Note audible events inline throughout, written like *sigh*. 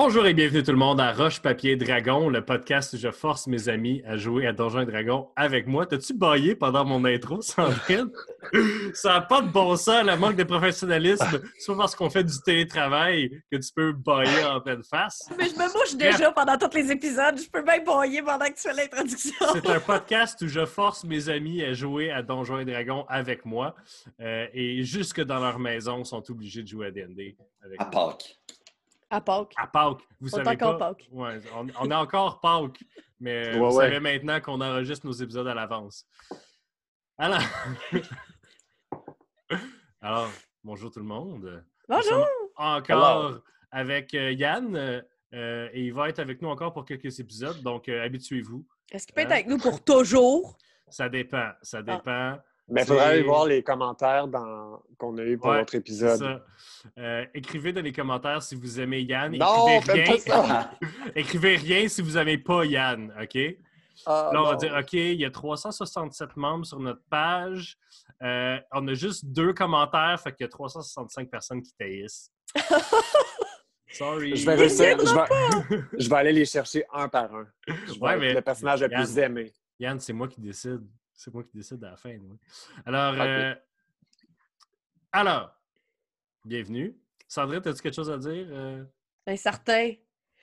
Bonjour et bienvenue tout le monde à Roche Papier Dragon, le podcast où je force mes amis à jouer à Donjons et Dragons avec moi. T'as-tu baillé pendant mon intro, *laughs* Sandrine? Ça n'a pas de bon sens, le manque de professionnalisme. C'est pas parce qu'on fait du télétravail que tu peux bailler en pleine face. Mais je me mouche déjà pendant tous les épisodes. Je peux même bailler pendant que tu fais l'introduction. C'est un podcast où je force mes amis à jouer à Donjons et Dragons avec moi. Euh, et jusque dans leur maison, sont obligés de jouer à D&D avec À moi. Pâques. À Pâques. À Pâques. Vous On est savez encore pas? Pâques. Ouais, on, on est encore Pâques, mais Ouais, vous ouais. savez maintenant qu'on enregistre nos épisodes à l'avance. Alors... *laughs* Alors, bonjour tout le monde. Bonjour! encore avec euh, Yann euh, et il va être avec nous encore pour quelques épisodes, donc euh, habituez-vous. Est-ce qu'il peut être avec nous pour toujours? Ça dépend, Ah. ça dépend. Mais il C'est- faudrait aller voir les commentaires dans... qu'on a eu pour Ouais, C'est épisode. ça. Euh, écrivez dans les commentaires si vous aimez Yann. Non, écrivez rien. pas ça! *laughs* écrivez rien si vous n'aimez pas Yann, OK? Ah, Là, on va dire, OK, il y a 367 membres sur notre page. Euh, on a juste deux commentaires, fait qu'il y a 365 personnes qui taillissent. *laughs* Sorry. Je vais, réussir- je, vais... *laughs* je vais aller les chercher un par un. Je vais Ouais, mais- le personnage le plus Yann. aimé. Yann, c'est moi qui décide. C'est moi qui décide à la fin. moi. Alors, euh, alors, bienvenue. Sandrine, as-tu quelque chose à dire? euh, Ben, certain.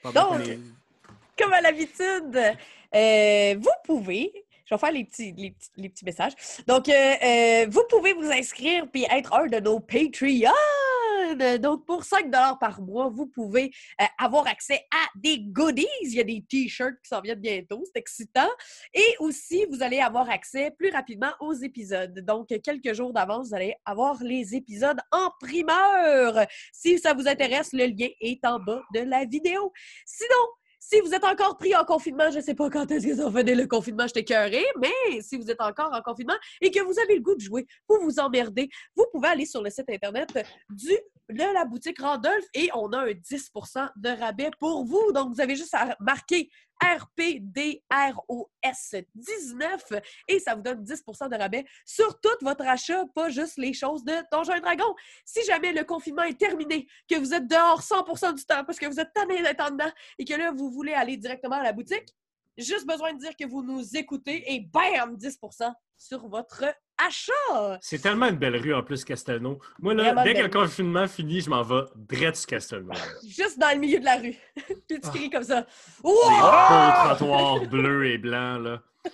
pendant Donc, Comme à l'habitude, euh, vous pouvez. Je vais faire les petits, les petits, les petits messages. Donc, euh, euh, vous pouvez vous inscrire puis être un de nos Patreons. Donc, pour 5 par mois, vous pouvez euh, avoir accès à des goodies. Il y a des T-shirts qui s'en viennent bientôt. C'est excitant. Et aussi, vous allez avoir accès plus rapidement aux épisodes. Donc, quelques jours d'avance, vous allez avoir les épisodes en primeur. Si ça vous intéresse, le lien est en bas de la vidéo. Sinon, si vous êtes encore pris en confinement, je ne sais pas quand est-ce ça va finir le confinement, je t'écœuré, mais si vous êtes encore en confinement et que vous avez le goût de jouer pour vous emmerder, vous pouvez aller sur le site internet du, de la boutique Randolph et on a un 10% de rabais pour vous. Donc, vous avez juste à marquer RPDROS 19 et ça vous donne 10% de rabais sur tout votre achat, pas juste les choses de Donjons et Dragons. Si jamais le confinement est terminé, que vous êtes dehors 100% du temps parce que vous êtes tanné d'être dedans et que là, vous voulez aller directement à la boutique, juste besoin de dire que vous nous écoutez et bam, 10% sur votre achat. C'est tellement une belle rue en plus, Castelnau. Moi, là, Vraiment dès que le confinement finit, je m'en vais direct sur Castelnau. *laughs* Juste dans le milieu de la rue. *laughs* Puis tu cries comme ça. Wow! beaux trottoirs bleus et blancs, là. *laughs*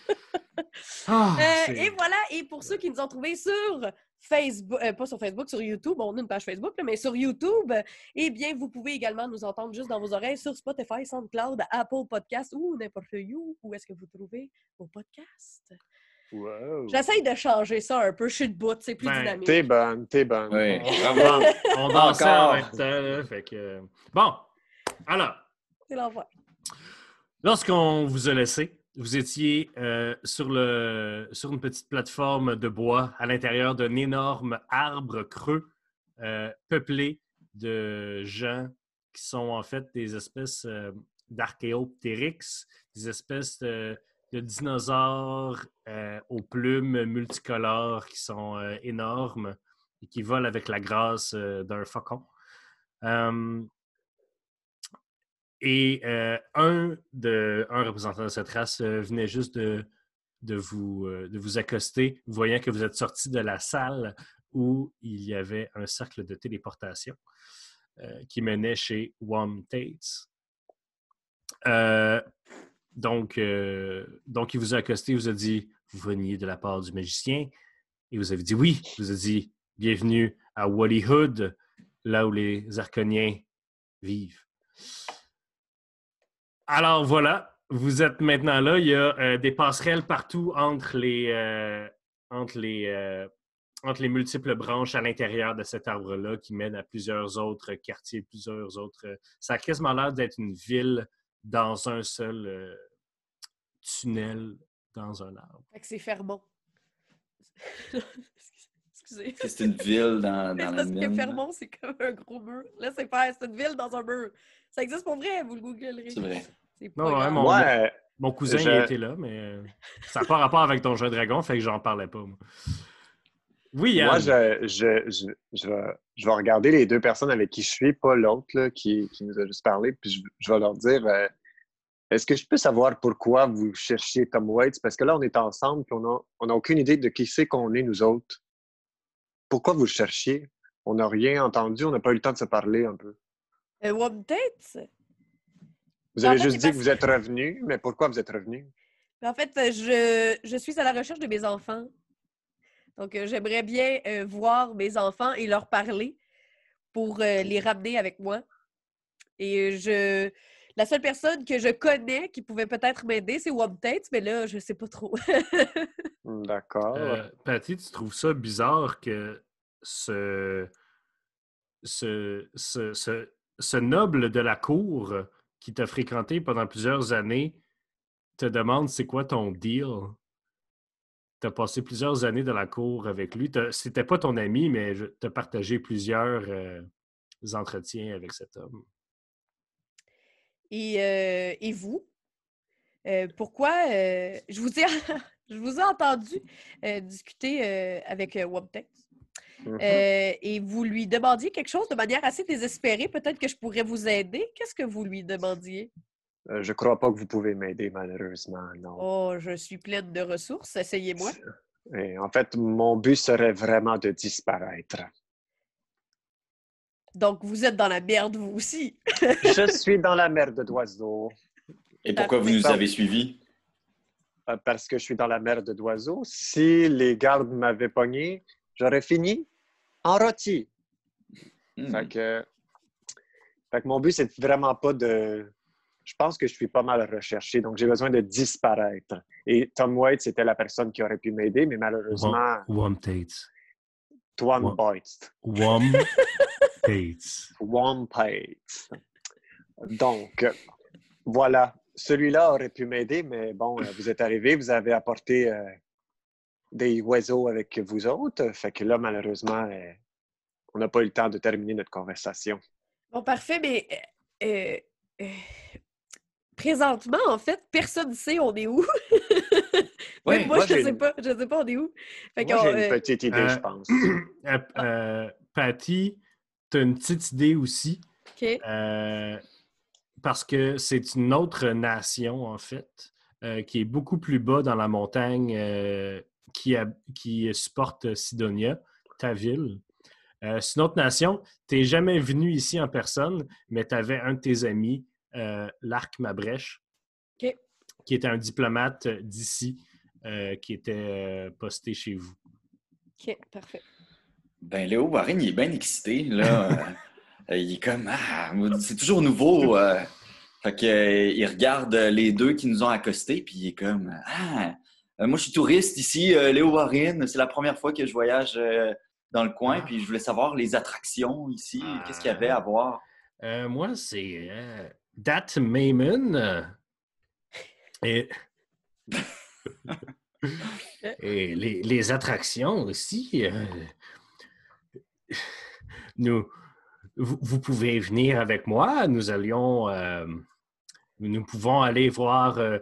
Ah, Euh, et voilà, et pour ceux qui nous ont trouvés sur Facebook, euh, pas sur Facebook, sur YouTube, on a une page Facebook, là, mais sur YouTube, eh bien, vous pouvez également nous entendre juste dans vos oreilles sur Spotify, SoundCloud, Apple Podcast ou n'importe où. Où est-ce que vous trouvez vos podcasts? Wow. J'essaye de changer ça un peu. Je suis debout, c'est plus Ben, dynamique. T'es bonne, t'es bonne. Oui, On- dansait en Encore. même temps, là, fait que... Bon, alors, C'est l'envoi. Lorsqu'on vous a laissé, vous étiez euh, sur, le, sur une petite plateforme de bois à l'intérieur d'un énorme arbre creux euh, peuplé de gens qui sont en fait des espèces euh, d'archéoptérix, des espèces de, de dinosaures euh, aux plumes multicolores qui sont euh, énormes et qui volent avec la grâce euh, d'un faucon. Euh, et un, de, un représentant de cette race venait juste de, de, vous, de vous accoster, voyant que vous êtes sorti de la salle où il y avait un cercle de téléportation qui menait chez Wom Tates. Euh, donc, il vous a accosté, il vous a dit Vous veniez de la part du magicien Et vous avez dit oui. Il vous a dit Bienvenue à Wallyhood, là où les Arconiens vivent. Alors voilà, vous êtes maintenant là. Il y a euh, des passerelles partout entre les, euh, entre, les, entre les multiples branches à l'intérieur de cet arbre-là qui mènent à plusieurs autres quartiers, plusieurs autres. Ça a quasiment l'air d'être une ville dans un seul euh, tunnel dans un arbre. Fait que c'est Fermont. *laughs* Excusez. C'est une ville dans, *laughs* dans la parce que mine. Fermont, c'est comme un gros mur. Là, c'est pas, c'est une ville dans un mur. Ça existe pour vrai, vous le googlerez. C'est vrai. C'est pas Non, ouais, mon- Moi, Mon cousin Je- il était là, mais euh, ça n'a pas rapport avec ton jeu dragon, fait que j'en parlais pas. Moi. Oui, Yann. moi je, je, je, je, vais, je vais regarder les deux personnes avec qui je suis, pas l'autre qui, qui nous a juste parlé, puis je, je vais leur dire euh, Est-ce que je peux savoir pourquoi vous cherchez Tom Waits? Parce que là, on est ensemble, puis on n'a on a aucune idée de qui c'est qu'on est, nous autres. Pourquoi vous le cherchiez? On n'a rien entendu, on n'a pas eu le temps de se parler un peu. Euh, One Date? Vous En avez fait, juste dit que vous êtes revenu, mais pourquoi vous êtes revenu? En fait, je, je suis à la recherche de mes enfants. Donc, euh, j'aimerais bien euh, voir mes enfants et leur parler pour euh, les ramener avec moi. Et je... La seule personne que je connais qui pouvait peut-être m'aider, c'est One Tate, mais là, je sais pas trop. *laughs* Hmm, D'accord. Euh, Patty, tu trouves ça bizarre que ce, ce, ce, ce- ce noble de la cour qui t'a fréquenté pendant plusieurs années te demande c'est quoi ton deal? Tu as passé plusieurs années dans la cour avec lui. C'était pas ton ami, mais tu as partagé plusieurs euh, entretiens avec cet homme. Et, euh, et vous? Euh, pourquoi euh, je vous ai *laughs* je vous ai entendu euh, discuter euh, avec euh. Mhm. Euh, et vous lui demandiez quelque chose de manière assez désespérée. Peut-être que je pourrais vous aider. Qu'est-ce que vous lui demandiez? Euh, je crois pas que vous pouvez m'aider, malheureusement, non. Oh, je suis pleine de ressources. Essayez-moi. Et en fait, mon but serait vraiment de disparaître. Donc, vous êtes dans la merde, vous aussi. *laughs* je suis dans la merde d'oiseaux. Et pourquoi vous nous avez suivis? Euh, Parce que je suis dans la merde d'oiseaux. Si les gardes m'avaient pogné, j'aurais fini en rôti. Fait que, fait que mon but, c'est vraiment pas de. Je pense que je suis pas mal recherché, donc j'ai besoin de disparaître. Et Tom White, c'était la personne qui aurait pu m'aider, mais malheureusement, Wom Tates. Tom. White. Wom Tates. One Pate. Donc, voilà. Celui-là aurait pu m'aider, mais bon, euh, vous êtes arrivé, vous avez apporté euh, des oiseaux avec vous autres. Fait que là, malheureusement, euh, on n'a pas eu le temps de terminer notre conversation. Bon, parfait, mais euh, euh, présentement, en fait, personne ne sait on est où. *laughs* Moi, moi, je j'ai sais pas. Je sais pas on est où. Fait Moi, qu'on, j'ai une euh, petite idée, euh, je pense. *clears throat* Euh, euh, Patty, tu as une petite idée aussi. OK. Euh, parce que c'est une autre nation, en fait, euh, qui est beaucoup plus bas dans la montagne, euh, qui, a- qui supporte Sidonia, ta ville. Euh, c'est une autre nation. Tu n'es jamais venu ici en personne, mais tu avais un de tes amis, Larc Mabrèche, qui était un diplomate d'ici, euh, qui était euh, posté chez vous. OK, parfait. Ben, Léo Warren, il est bien excité, là. *laughs* Euh, il est comme, ah, c'est toujours nouveau. euh. Fait que, euh, il regarde euh, les deux qui nous ont accostés, puis il est comme, ah, euh, moi, je suis touriste ici, euh, Léo Warren. C'est la première fois que je voyage euh, dans le coin, Ah. puis je voulais savoir les attractions ici. Ah. Qu'est-ce qu'il y avait à voir? Euh, moi, c'est euh, Dat Maimon. euh, et *laughs* et les, les attractions aussi. euh, nous, vous, vous pouvez venir avec moi. Nous allions. euh, nous pouvons aller voir euh,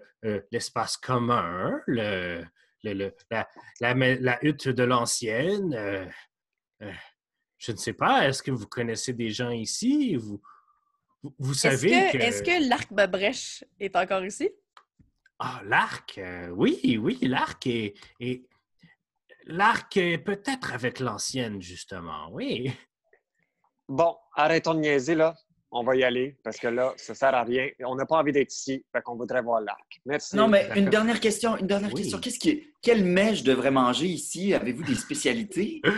l'espace commun, le, le- le- la, la, ma- la hutte de l'ancienne. je ne sais pas, est-ce que vous connaissez des gens ici? Vous, vous, savez que, que... est-ce que l'arc Mabrèche est encore ici? Ah, l'arc, euh, oui, oui, l'arc est... est- L'arc est peut-être avec l'ancienne, justement, oui. Bon, arrêtons de niaiser, là. On va y aller, parce que là, ça sert à rien. On n'a pas envie d'être ici, fait qu'on voudrait voir l'arc. Merci. Non, mais une dernière question, une dernière Oui. question. Qu'est-ce qui, quelle mets je devrais manger ici? Avez-vous des spécialités? *laughs*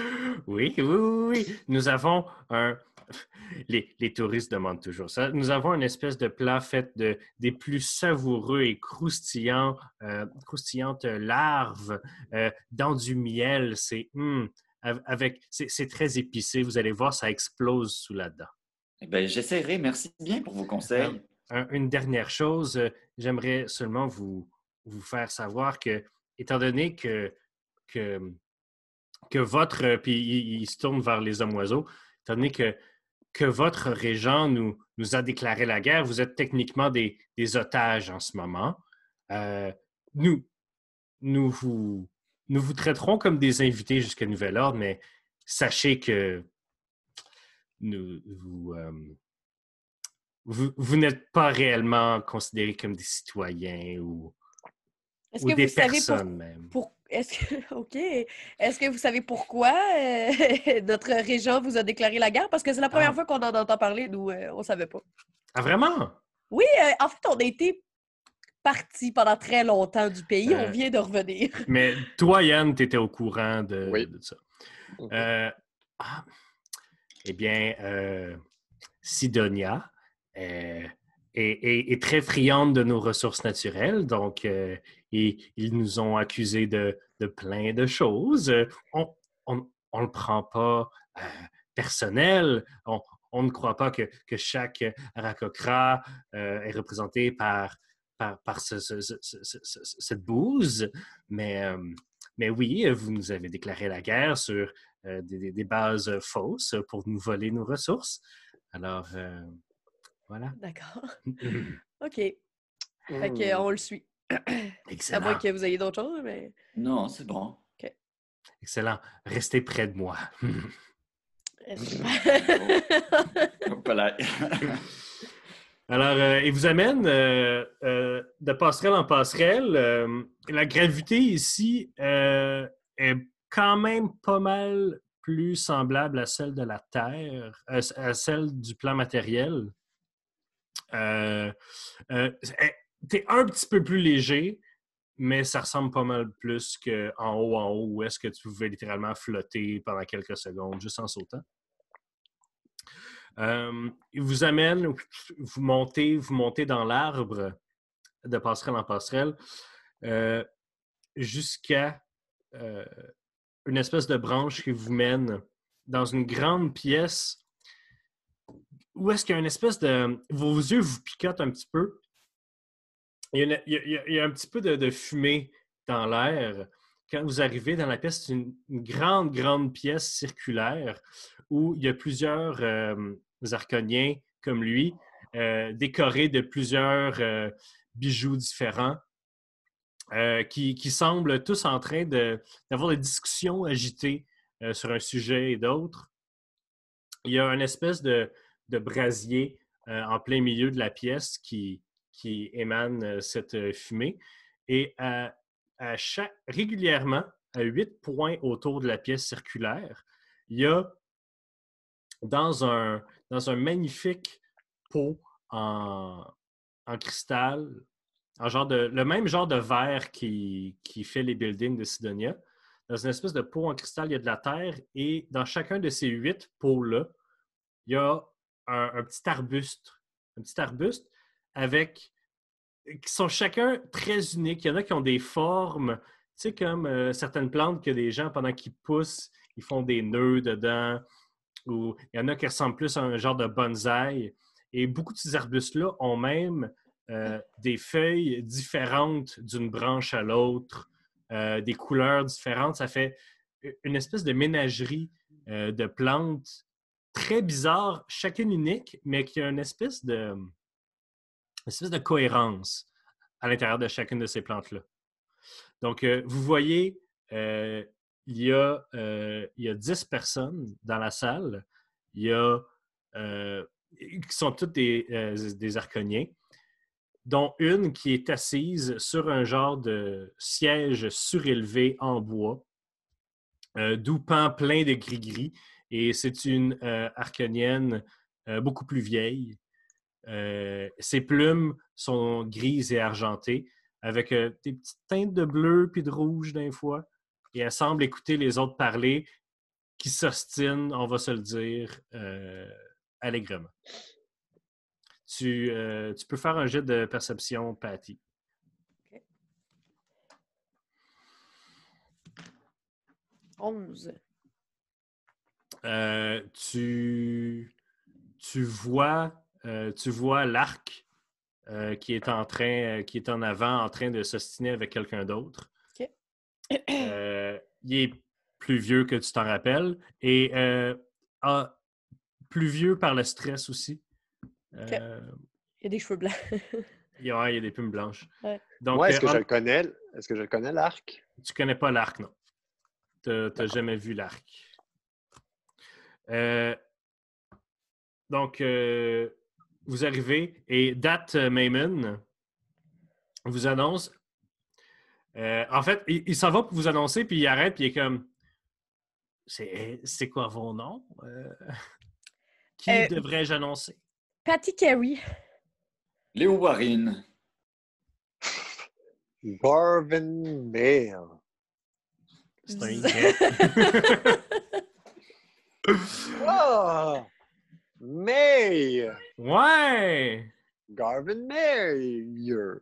Oui, oui, oui, oui. Nous avons un... *laughs* Les, les touristes demandent toujours ça. Nous avons une espèce de plat fait de, des plus savoureux et croustillants, euh, croustillantes larves euh, dans du miel. C'est av- avec, c'est très épicé. Vous allez voir, ça explose sous la dent. Eh Ben, j'essaierai. Merci bien pour vos conseils. Un- une dernière chose, euh, j'aimerais seulement vous, vous faire savoir que, étant donné que, que, que votre, puis il, il se tourne vers les hommes oiseaux, étant donné que, que votre régent nous, nous a déclaré la guerre, vous êtes techniquement des, des otages en ce moment. Euh, nous, nous, vous, nous vous traiterons comme des invités jusqu'à nouvel ordre, mais sachez que nous, vous, euh, vous, vous n'êtes pas réellement considérés comme des citoyens ou, ou des pour, personnes même. pour- est-ce que *laughs* OK. Est-ce que vous savez pourquoi euh, *laughs* notre régent vous a déclaré la guerre? Parce que c'est la première Ah. fois qu'on en entend parler, nous, euh, on savait pas. Ah, vraiment? Oui, euh, en fait, on a été partis pendant très longtemps du pays. Euh, On vient de revenir. *laughs* Mais toi, Yann, tu étais au courant de, Oui. de ça. Euh, ah, eh bien, euh, Sidonia euh, est, est- est très friande de nos ressources naturelles, donc euh, et- ils nous ont accusés de, de plein de choses. Euh, On ne le prend pas euh, personnel. On, on ne croit pas que, que chaque Arakokra euh, est représenté par, par, par ce- ce- ce- ce- ce- ce- cette bouse, mais... euh, mais oui, vous nous avez déclaré la guerre sur euh, des, des- bases fausses pour nous voler nos ressources. Alors, euh, voilà. D'accord. *laughs* OK. Fait Hmm. on le suit. À Excellent. moins que vous ayez d'autres choses, mais. Non, c'est bon. Excellent. Restez près de moi. *laughs* *laughs* Alors, euh, il vous amène euh, euh, de passerelle en passerelle. Euh, la gravité ici euh, est quand même pas mal plus semblable à celle de la Terre, euh, à celle du plan matériel. Euh, euh, T'es un petit peu plus léger, mais ça ressemble pas mal plus qu'en haut, en haut, où est-ce que tu pouvais littéralement flotter pendant quelques secondes juste en sautant. Euh, il vous amène, vous montez, vous montez dans l'arbre de passerelle en passerelle euh, jusqu'à euh, une espèce de branche qui vous mène dans une grande pièce où est-ce qu'il y a une espèce de... Vos yeux vous picotent un petit peu. Il y a, un petit peu de, fumée dans l'air. Quand vous arrivez dans la pièce, c'est une, grande, grande pièce circulaire où il y a plusieurs euh, arconiens comme lui, euh, décorés de plusieurs euh, bijoux différents, qui, semblent tous en train d'avoir des discussions agitées sur un sujet et d'autres. Il y a une espèce de, brasier en plein milieu de la pièce qui, qui émane euh, cette euh, fumée. Et à, chaque, régulièrement, à huit points autour de la pièce circulaire, il y a dans un, dans un magnifique pot en, en cristal, en genre de, le même genre de verre qui, qui fait les buildings de Sidonia. Dans une espèce de pot en cristal, il y a de la terre et dans chacun de ces huit pots-là, il y a un petit arbuste. Un petit arbuste avec qui sont chacun très uniques. Il y en a qui ont des formes, tu sais, comme euh, certaines plantes que des gens, pendant qu'ils poussent, ils font des nœuds dedans. Ou il y en a qui ressemblent plus à un genre de bonsaï. Et beaucoup de ces arbustes-là ont même euh, des feuilles différentes d'une branche à l'autre, euh, des couleurs différentes. Ça fait une espèce de ménagerie euh, de plantes très bizarre, chacune unique, mais qui a une espèce de, espèce de cohérence à l'intérieur de chacune de ces plantes-là. Donc, euh, vous voyez, euh, il, y a, euh, il y a 10 personnes dans la salle. Il y a, euh, qui sont toutes des, des arconiens, dont une qui est assise sur un genre de siège surélevé en bois, d'où pend plein de gris-gris. Et c'est une arconienne beaucoup plus vieille. Euh, ses plumes sont grises et argentées, avec euh, des petites teintes de bleu puis de rouge d'un fois. Et elle semble écouter les autres parler, qui s'ostinent, on va se le dire, euh, allègrement. Tu, tu peux faire un jet de perception, Patty. Tu, tu vois, euh, tu vois l'arc euh, qui est en train, euh, qui est en avant, en train de s'ostiner avec quelqu'un d'autre. Euh, il est plus vieux que tu t'en rappelles et ah, plus vieux par le stress aussi. Euh, Il y a des cheveux blancs. *laughs* il, y a, il y a des plumes blanches. Ouais. Donc, est-ce euh, que en- je le connais? Est-ce que je le connais, l'arc? tu connais pas l'arc, non. Tu n'as jamais vu l'arc. Euh, donc, euh, vous arrivez et Dat euh, Maimon vous annonce. euh, en fait, il, il s'en va pour vous annoncer, puis il arrête, puis il est comme. C'est c'est quoi vos noms? Euh, *laughs* qui Euh, devrais-je annoncer? Patty Carey. Léo Warren. Garvin Mail. C'est un. *laughs* *laughs* Ah! May! Ouais! Garvin Mayer.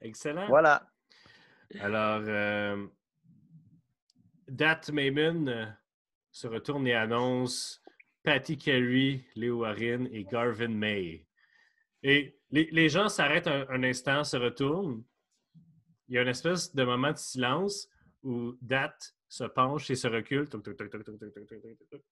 Excellent. Voilà. Alors, euh, Dat Maimon euh, se retourne et annonce Patty Carey, Léo Warren et Garvin May. Et les, les gens s'arrêtent un, un instant, se retournent. Il y a une espèce de moment de silence où Dat se penche et se recule. Toc, toc, toc, toc, toc, toc, toc, toc, toc, toc.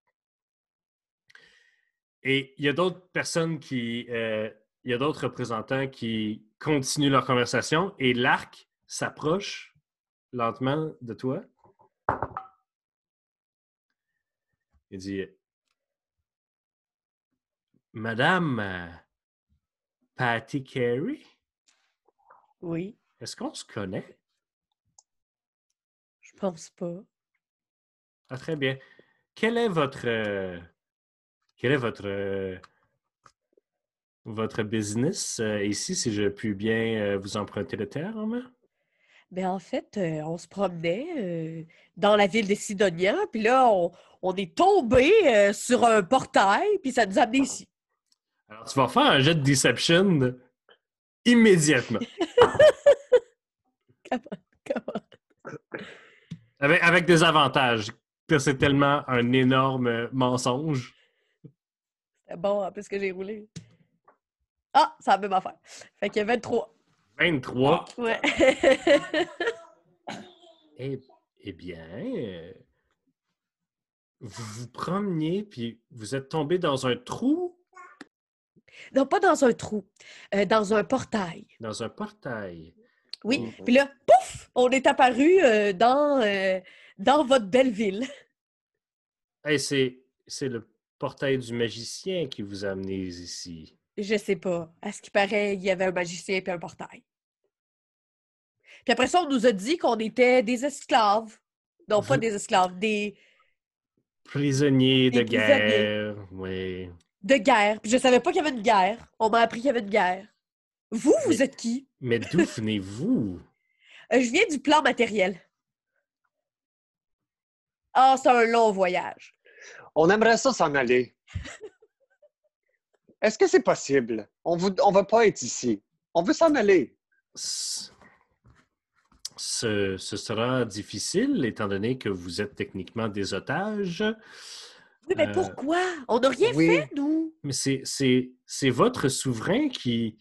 Et il y a d'autres personnes qui. euh, il y a d'autres représentants qui continuent leur conversation et l'arc s'approche lentement de toi. Il dit Madame euh, Patty Carey, Oui, est-ce qu'on se connaît? je pense pas. Ah, très bien. Quel est votre. Quel est votre. euh, votre business? Euh, ici, si je puis bien euh, vous emprunter le terme? Ben en fait, euh, on se promenait euh, dans la ville de Sidonia, puis là, on, on est tombé euh, sur un portail, puis ça nous a amené ici. Alors, tu vas faire un jet de deception immédiatement. *laughs* Comment? Avec, avec des avantages. C'est tellement un énorme mensonge. Bon, en plus que j'ai roulé. Ah, c'est la même affaire. Fait que 23. 23. Ouais. *laughs* Eh, eh bien, vous vous promeniez, puis vous êtes tombé dans un trou, non, pas dans un trou, euh, dans un portail. dans un portail. Oui. Mhm. Puis là, pouf, on est apparu euh, dans, euh, dans votre belle ville. Eh, c'est le portail du magicien qui vous a amené ici? Je sais pas. À ce qui paraît, il y avait un magicien et un portail. Puis après ça, on nous a dit qu'on était des esclaves. Non, pas des esclaves, des Prisonnier de Des prisonniers. guerre, oui. de guerre. Puis je savais pas qu'il y avait une guerre. On m'a appris qu'il y avait une guerre. Vous, vous Mais- êtes qui? Mais d'où *laughs* venez-vous? Euh, je viens du plan matériel. Ah, c'est un long voyage. On aimerait ça s'en aller. Est-ce que c'est possible? On ne on va pas être ici. On veut s'en aller. Ce, ce sera difficile étant donné que vous êtes techniquement des otages. Oui, mais Euh, pourquoi? On n'a rien oui. fait, nous. Mais c'est, votre souverain qui,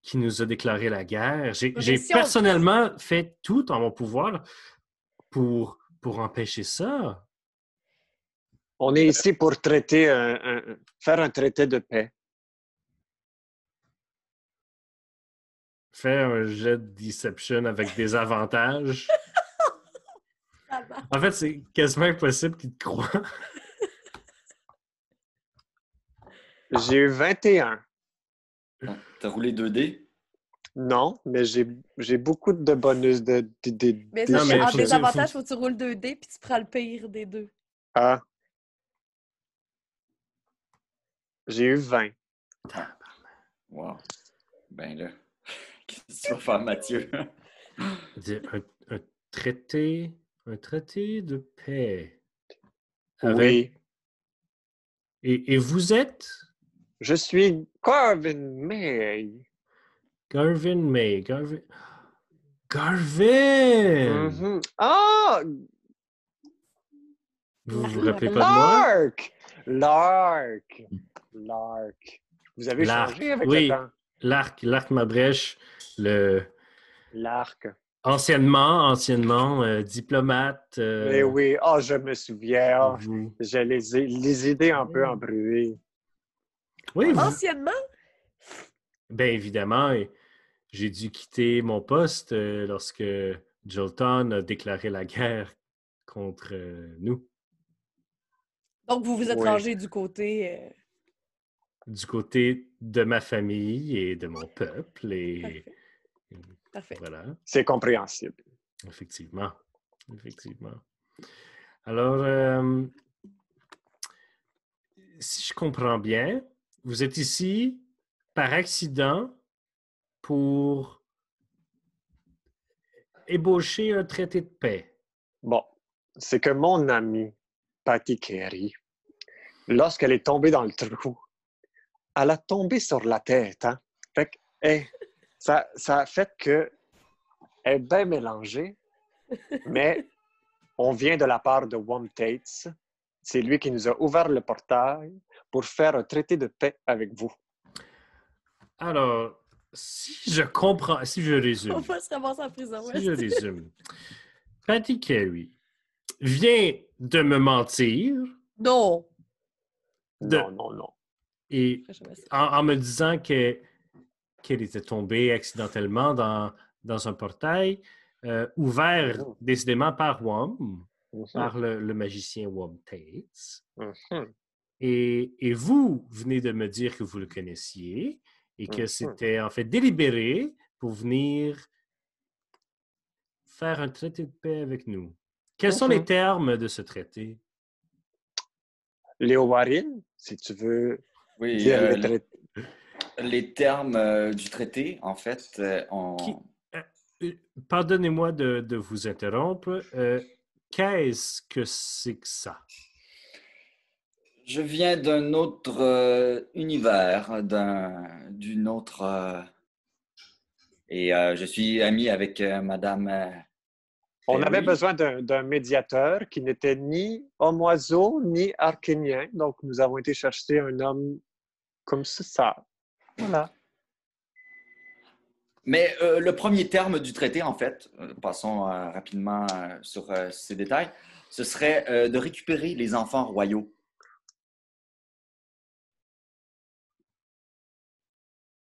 qui nous a déclaré la guerre. J'ai, on- personnellement fait tout en mon pouvoir pour, pour empêcher ça. On est ici pour traiter un- un- faire un traité de paix. Faire un jet de deception avec des avantages. *laughs* En fait, c'est quasiment impossible qu'il te croie. J'ai eu 21. Ah, T'as roulé 2D? Non, mais j'ai j'ai beaucoup de bonus de, de, de- Mais de- ça, Non, c'est mais en faut- désavantage, faut- faut que tu roules 2D puis tu prends le pire des deux. Ah. J'ai eu 20. Wow. Ben là, *laughs* qu'est-ce que tu vas faire, Mathieu? *laughs* Un, un traité, un traité de paix. Oui. Et, et vous êtes? Je suis Carvin May. Garvin May. Garvin. Garvin! Mhm. Ah! Vous vous rappelez pas de moi? Lark! Lark! Lark. Vous avez changé avec oui. le temps. L'arc, l'arc Mabrèche, le Lark. anciennement, anciennement euh, diplomate. euh, Mais oui, ah, je me souviens. Ah, J'ai les, les idées un peu embrouillées. Oui, vous- Anciennement, bien évidemment, j'ai dû quitter mon poste euh, lorsque Jolton a déclaré la guerre contre euh, nous. donc vous vous êtes Oui. rangé du côté. Du côté de ma famille et de mon peuple. Et. Parfait. voilà, C'est compréhensible. effectivement. Effectivement. Alors, euh, si je comprends bien, vous êtes ici par accident pour ébaucher un traité de paix. Bon, c'est que mon amie, Patty Carey, lorsqu'elle est tombée dans le trou, elle a tombé sur la tête. Hein? Fait que, hey, ça, ça a fait que elle est bien mélangée, mais on vient de la part de Wom Tates. C'est lui qui nous a ouvert le portail pour faire un traité de paix avec vous. Alors, si je comprends, si je résume, On va se ramasser en prison. si je résume, Patty Carey vient de me mentir Non. De- Non, non, non. Et en, en me disant que- qu'elle était tombée accidentellement dans, dans un portail euh, ouvert Oh. décidément par Wom, Mhm, par le, le magicien Wom Tates. mhm. Et, et vous venez de me dire que vous le connaissiez et que c'était en fait délibéré pour venir faire un traité de paix avec nous. Quels sont les termes de ce traité? Léo Warren, si tu veux Oui, euh, le traité? les termes euh, du traité, en fait, euh, on... Pardonnez-moi de, de vous interrompre. euh, Qu'est-ce que c'est que ça? Je viens d'un autre euh, univers, d'un, d'une autre. euh, et euh, je suis ami avec euh, Madame. On avait Perry. besoin d'un médiateur qui n'était ni homme-oiseau ni arkénien. Donc, nous avons été chercher un homme comme ça. Voilà. Mais euh, le premier terme du traité, en fait, euh, passons euh, rapidement euh, sur ces détails, ce serait de récupérer les enfants royaux.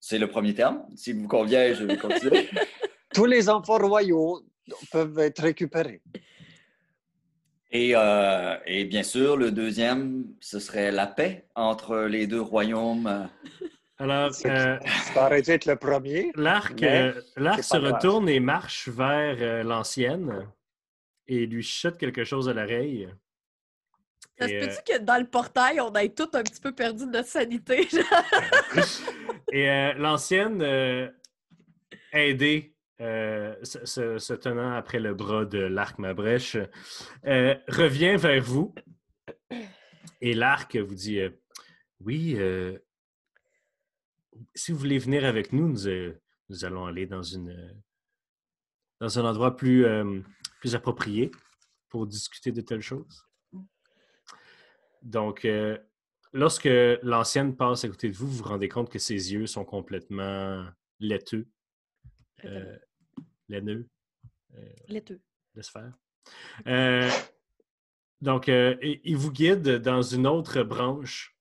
C'est le premier terme. Si vous convient, je vais continuer. *laughs* Tous les enfants royaux peuvent être récupérés. Et, euh, et bien sûr, le deuxième, ce serait la paix entre les deux royaumes. Alors, euh, Ça aurait dû être le premier. l'arc euh, se grave. retourne et marche vers euh, l'ancienne et lui chuchote quelque chose à l'oreille. Ça se Et, euh, peut-tu que dans le portail, on ait tout un petit peu perdu de notre sanité? *laughs* Et euh, l'ancienne, euh, aidée, euh, se, tenant après le bras de l'arc Mabrèche, euh, revient vers vous. Et l'arc vous dit euh, Oui, si vous voulez venir avec nous, nous, allons aller dans, une, dans un endroit plus, plus approprié pour discuter de telles choses. Donc, lorsque l'ancienne passe à côté de vous, vous vous rendez compte que ses yeux sont complètement laiteux, euh, laineux, Laiteux. laisse faire. Euh, donc, euh, il vous guide dans une autre branche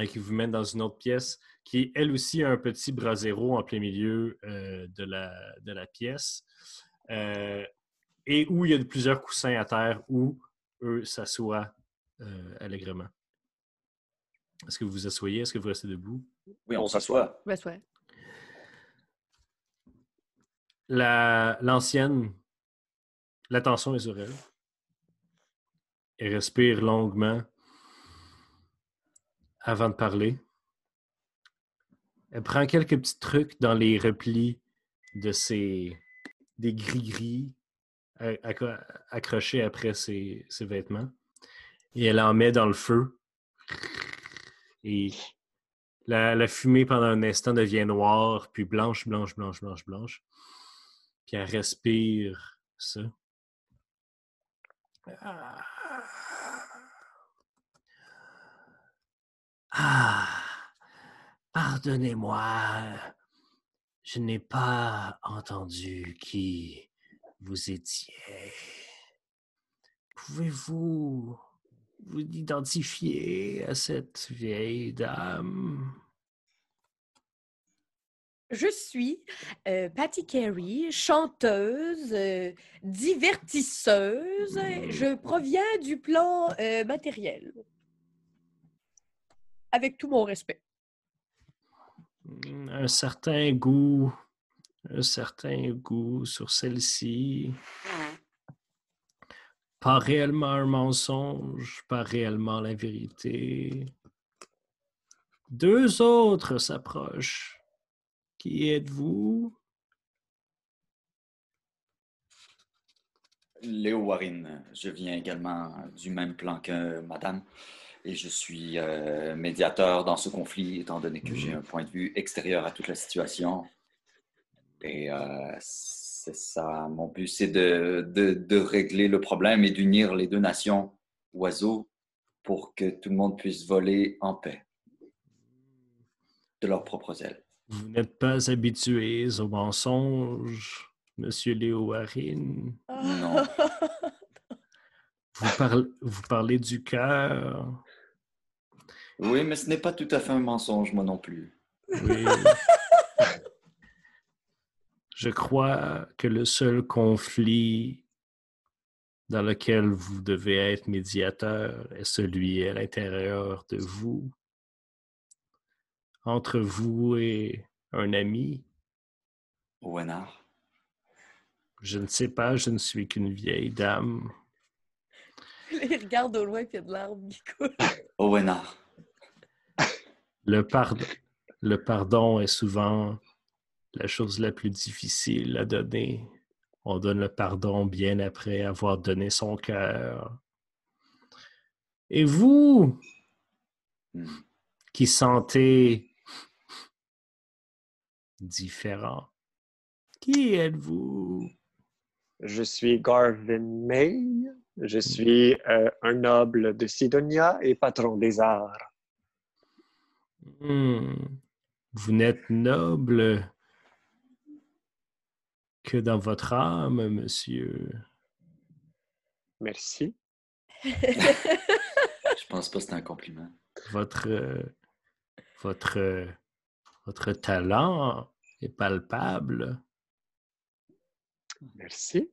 et qui vous mène dans une autre pièce qui, elle aussi, a un petit brasero en plein milieu euh, de, la, de la pièce euh, et où il y a plusieurs coussins à terre où eux s'assoient euh, allègrement. Est-ce que vous vous asseyez? Est-ce que vous restez debout? Oui, on s'assoit. Ben, ouais. La- L'ancienne, l'attention est sur elle. Elle respire longuement avant de parler. Elle prend quelques petits trucs dans les replis de ses des gris-gris accrochés après ses, ses vêtements. Et elle en met dans le feu. Et la, la fumée pendant un instant devient noire, puis blanche, blanche, blanche, blanche, blanche. Puis elle respire ça. Ah, pardonnez-moi, je n'ai pas entendu qui vous étiez. Pouvez-vous vous identifier à cette vieille dame? Je suis euh, Patty Carey, chanteuse, euh, divertisseuse. Je proviens du plan euh, matériel. Avec tout mon respect. Hmm, Un certain goût, un certain goût sur celle-ci. Pas réellement un mensonge, pas réellement la vérité. Deux autres s'approchent. Qui êtes-vous? Léo Warren, je viens également du même plan que madame et je suis euh, médiateur dans ce conflit étant donné que j'ai un point de vue extérieur à toute la situation. Et euh, c'est ça, mon but, c'est de, de- de régler le problème et d'unir les deux nations oiseaux pour que tout le monde puisse voler en paix de leurs propres ailes. Vous n'êtes pas habitués aux mensonges, Monsieur Léo Warren. Non. *laughs* Vous, parlez- vous parlez du cœur. Oui, mais ce n'est pas tout à fait un mensonge, moi non plus. Oui. Je crois que le seul conflit dans lequel vous devez être médiateur est celui à l'intérieur de vous, entre vous et un ami? Owenard. Je ne sais pas, je ne suis qu'une vieille dame. *laughs* Il regarde au loin, puis il y a de l'arbre qui coule. Owenard. Le, pard- le pardon est souvent la chose la plus difficile à donner. On donne le pardon bien après avoir donné son cœur. Et vous, Hmm. qui sentez différent, qui êtes-vous? Je suis Garvin May. Je suis euh, un noble de Sidonia et patron des arts. Hmm. Vous n'êtes noble que dans votre âme, monsieur. Merci. Je pense pas que c'est un compliment. votre, euh, votre, euh, votre talent est palpable? Merci.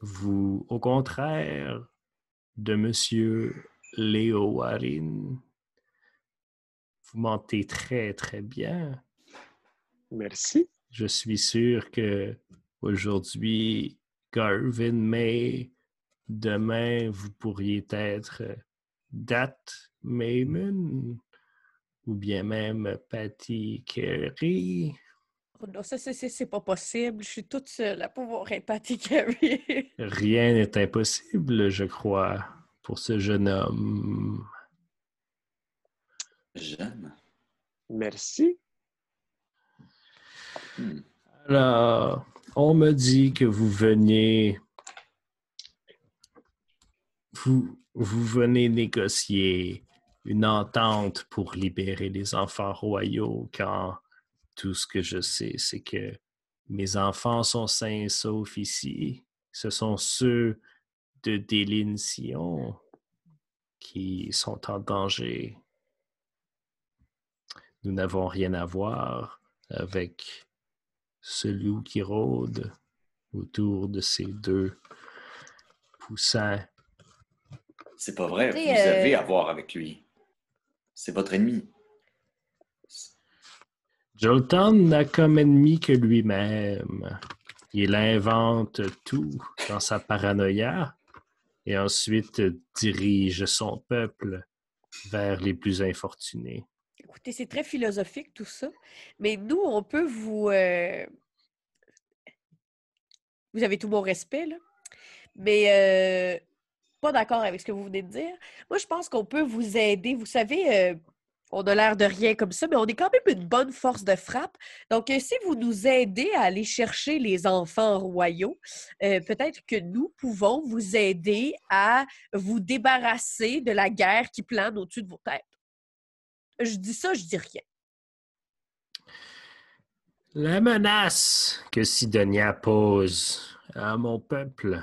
Vous, au contraire de Monsieur Léo Warren, vous mentez très, très bien. Merci. Je suis sûr que aujourd'hui, Garvin May, demain, vous pourriez être Dat Mayman ou bien même Patty Carey. Oh non, ça, c'est- c'est c'est pas possible. Je suis toute seule à pouvoir être Patty Carey. *laughs* Rien n'est impossible, je crois, pour ce jeune homme. Jeune. Merci. Hmm. Alors, on me dit que vous veniez. Vous, vous venez négocier une entente pour libérer les enfants royaux quand tout ce que je sais, c'est que mes enfants sont sains et saufs ici. Ce sont ceux de Déline Sion qui sont en danger. Nous n'avons rien à voir avec ce loup qui rôde autour de ces deux poussins. C'est pas vrai. Vous sais, euh, avez à voir avec lui. C'est votre ennemi. Jolton n'a comme ennemi que lui-même. Il invente tout dans sa paranoïa et ensuite dirige son peuple vers les plus infortunés. Écoutez, c'est très philosophique tout ça, mais nous, on peut vous. euh, Vous avez tout mon respect, là, mais euh, pas d'accord avec ce que vous venez de dire. Moi, je pense qu'on peut vous aider. Vous savez, euh, on a l'air de rien comme ça, mais on est quand même une bonne force de frappe. Donc, euh, si vous nous aidez à aller chercher les enfants royaux, euh, peut-être que nous pouvons vous aider à vous débarrasser de la guerre qui plane au-dessus de vos têtes. Je dis ça, je dis rien. La menace que Sidonia pose à mon peuple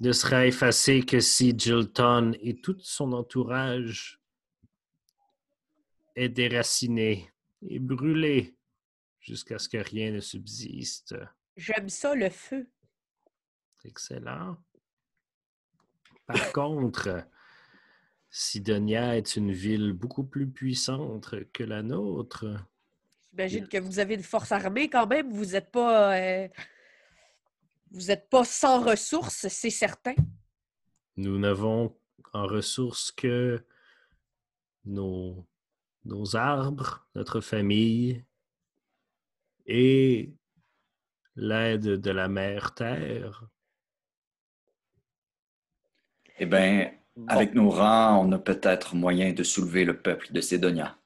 ne sera effacée que si Jilton et tout son entourage est déraciné et brûlé jusqu'à ce que rien ne subsiste. J'aime ça, le feu. Excellent. Par *laughs* contre, Sidonia est une ville beaucoup plus puissante que la nôtre. J'imagine que vous avez une force armée quand même. Vous n'êtes pas. euh, Vous n'êtes pas sans ressources, c'est certain. Nous n'avons en ressources que nos, nos arbres, notre famille et l'aide de la mère Terre. Eh bien, Bon. avec nos rangs, on a peut-être moyen de soulever le peuple de Sédonia.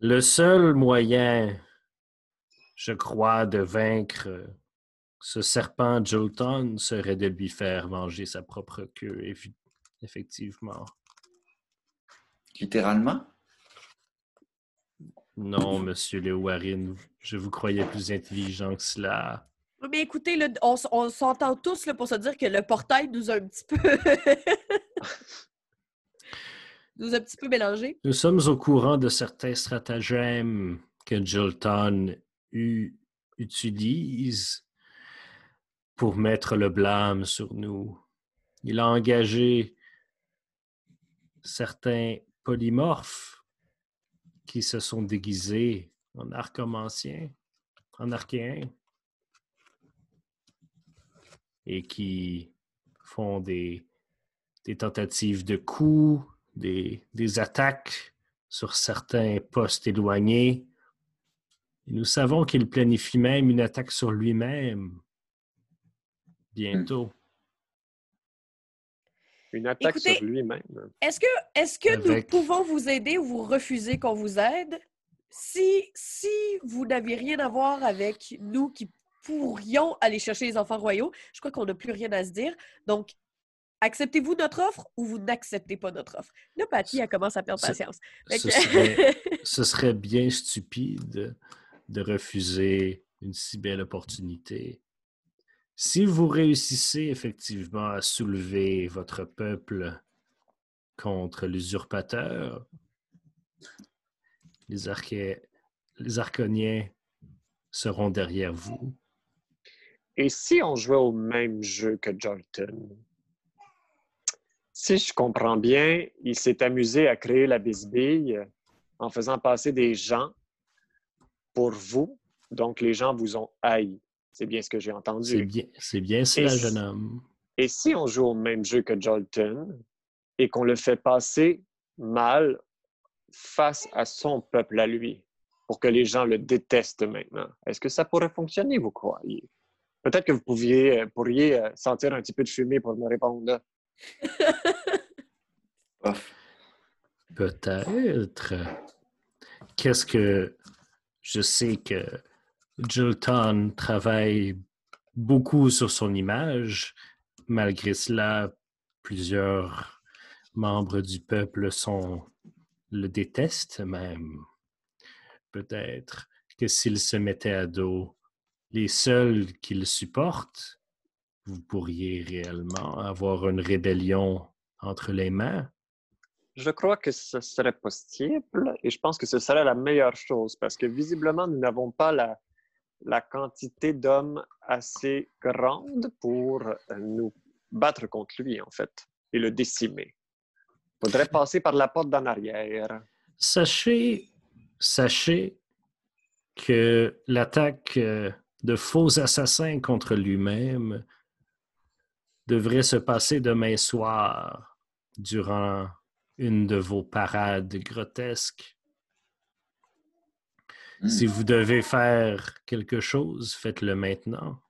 Le seul moyen, je crois, de vaincre ce serpent Jolton serait de lui faire manger sa propre queue, effectivement. Littéralement? Non, monsieur Le Warren, je vous croyais plus intelligent que cela. Oui, Mais écoutez, là, on, s'entend tous là, pour se dire que le portail nous a un petit peu. *laughs* nous a un petit peu mélangés. Nous sommes au courant de certains stratagèmes que Jolton utilise pour mettre le blâme sur nous. Il a engagé certains polymorphes qui se sont déguisés en arcomanciens, en archéens, et qui font des, tentatives de coups, des attaques sur certains postes éloignés. Et nous savons qu'il planifie même une attaque sur lui-même bientôt. Une attaque Écoutez- sur lui-même. Est-ce que, est que nous pouvons vous aider ou vous refuser qu'on vous aide? Si, si vous n'avez rien à voir avec nous qui pourrions aller chercher les enfants royaux, je crois qu'on n'a plus rien à se dire. Donc, acceptez-vous notre offre ou vous n'acceptez pas notre offre? Là, Patty, elle commence à perdre Ce- patience. Fait Ce que- serait, *laughs* ce serait bien stupide de refuser une si belle opportunité. Si vous réussissez effectivement à soulever votre peuple contre l'usurpateur, les, arché- les Arconiens seront derrière vous. Et si on jouait au même jeu que Jolton? Si je comprends bien, il s'est amusé à créer la bisbille en faisant passer des gens pour vous. Donc, les gens vous ont haï. C'est bien ce que j'ai C'est entendu. bien, c'est bien cela, Et- jeune homme. Et si on joue au même jeu que Jolton et qu'on le fait passer mal face à son peuple à lui, pour que les gens le détestent maintenant, est-ce que ça pourrait fonctionner, vous croyez? Peut-être que vous pouviez, pourriez euh, sentir un petit peu de fumée pour me répondre. *laughs* Peut-être. Qu'est-ce que je sais que Jolton travaille beaucoup sur son image. Malgré cela, plusieurs membres du peuple sont le détestent même. Peut-être que s'il se mettait à dos les seuls qui le supportent, vous pourriez réellement avoir une rébellion entre les mains. Je crois que ce serait possible et je pense que ce serait la meilleure chose parce que visiblement, nous n'avons pas la, la quantité d'hommes assez grande pour euh, nous battre contre lui, en fait, et le décimer. Il faudrait passer par la porte d'en arrière. Sachez, sachez que l'attaque euh, de faux assassins contre lui-même devrait se passer demain soir durant une de vos parades grotesques. Hmm. Si vous devez faire quelque chose, faites-le maintenant.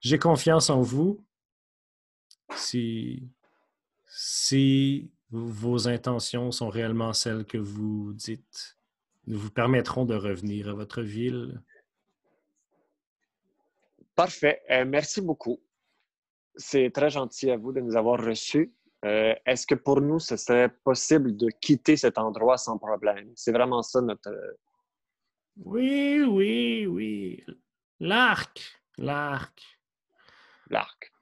J'ai confiance en vous. Si, si vos intentions sont réellement celles que vous dites, nous vous permettrons de revenir à votre ville. Parfait. Euh, merci beaucoup. C'est très gentil à vous de nous avoir reçus. Euh, Est-ce que pour nous, ce serait possible de quitter cet endroit sans problème? C'est vraiment ça notre... Oui, oui, oui. L'arc, l'arc. l'arc.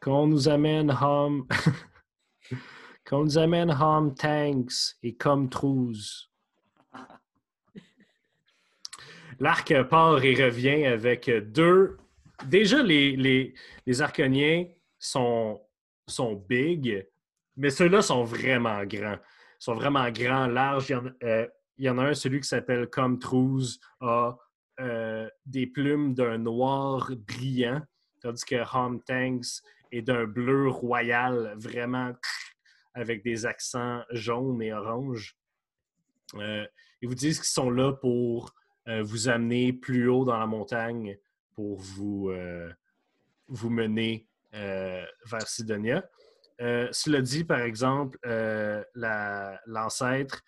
Qu'on nous amène Home. *laughs* Qu'on nous amène Home Tanks et comme Trouze. L'arc part et revient avec deux. Déjà, les, les, les Arconiens sont, big, mais ceux-là sont vraiment grands. Ils sont vraiment grands, larges. Il y en, euh, a un, celui qui s'appelle Comme a euh, des plumes d'un noir brillant, tandis que Home Tanks est d'un bleu royal, vraiment avec des accents jaunes et oranges. Euh, ils vous disent qu'ils sont là pour euh, vous amener plus haut dans la montagne pour vous, euh, mener euh, vers Sidonia. Euh, cela dit, par exemple, euh, la- l'ancêtre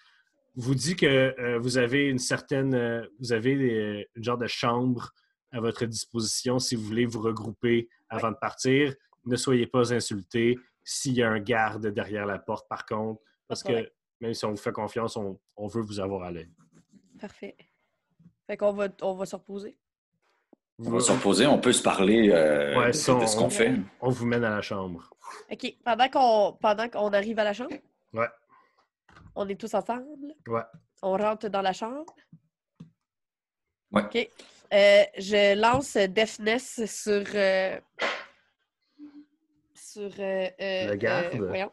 vous dit que euh, vous avez une certaine, euh, vous avez des- une genre de chambre à votre disposition si vous voulez vous regrouper avant de partir. Ne soyez pas insultés s'il y a un garde derrière la porte, par contre, parce que même si on vous fait confiance, on, on veut vous avoir à l'œil. Parfait. Fait qu'on va, on va se reposer. On va se reposer, on peut se parler euh, Ouais, de, ça, de ce on- qu'on fait. On vous mène à la chambre. OK. Pendant qu'on pendant qu'on arrive à la chambre, Ouais, on est tous ensemble? ouais. On rentre dans la chambre? Ouais. OK. Euh, je lance Deafness sur. euh, sur. euh, Le garde? euh, voyons.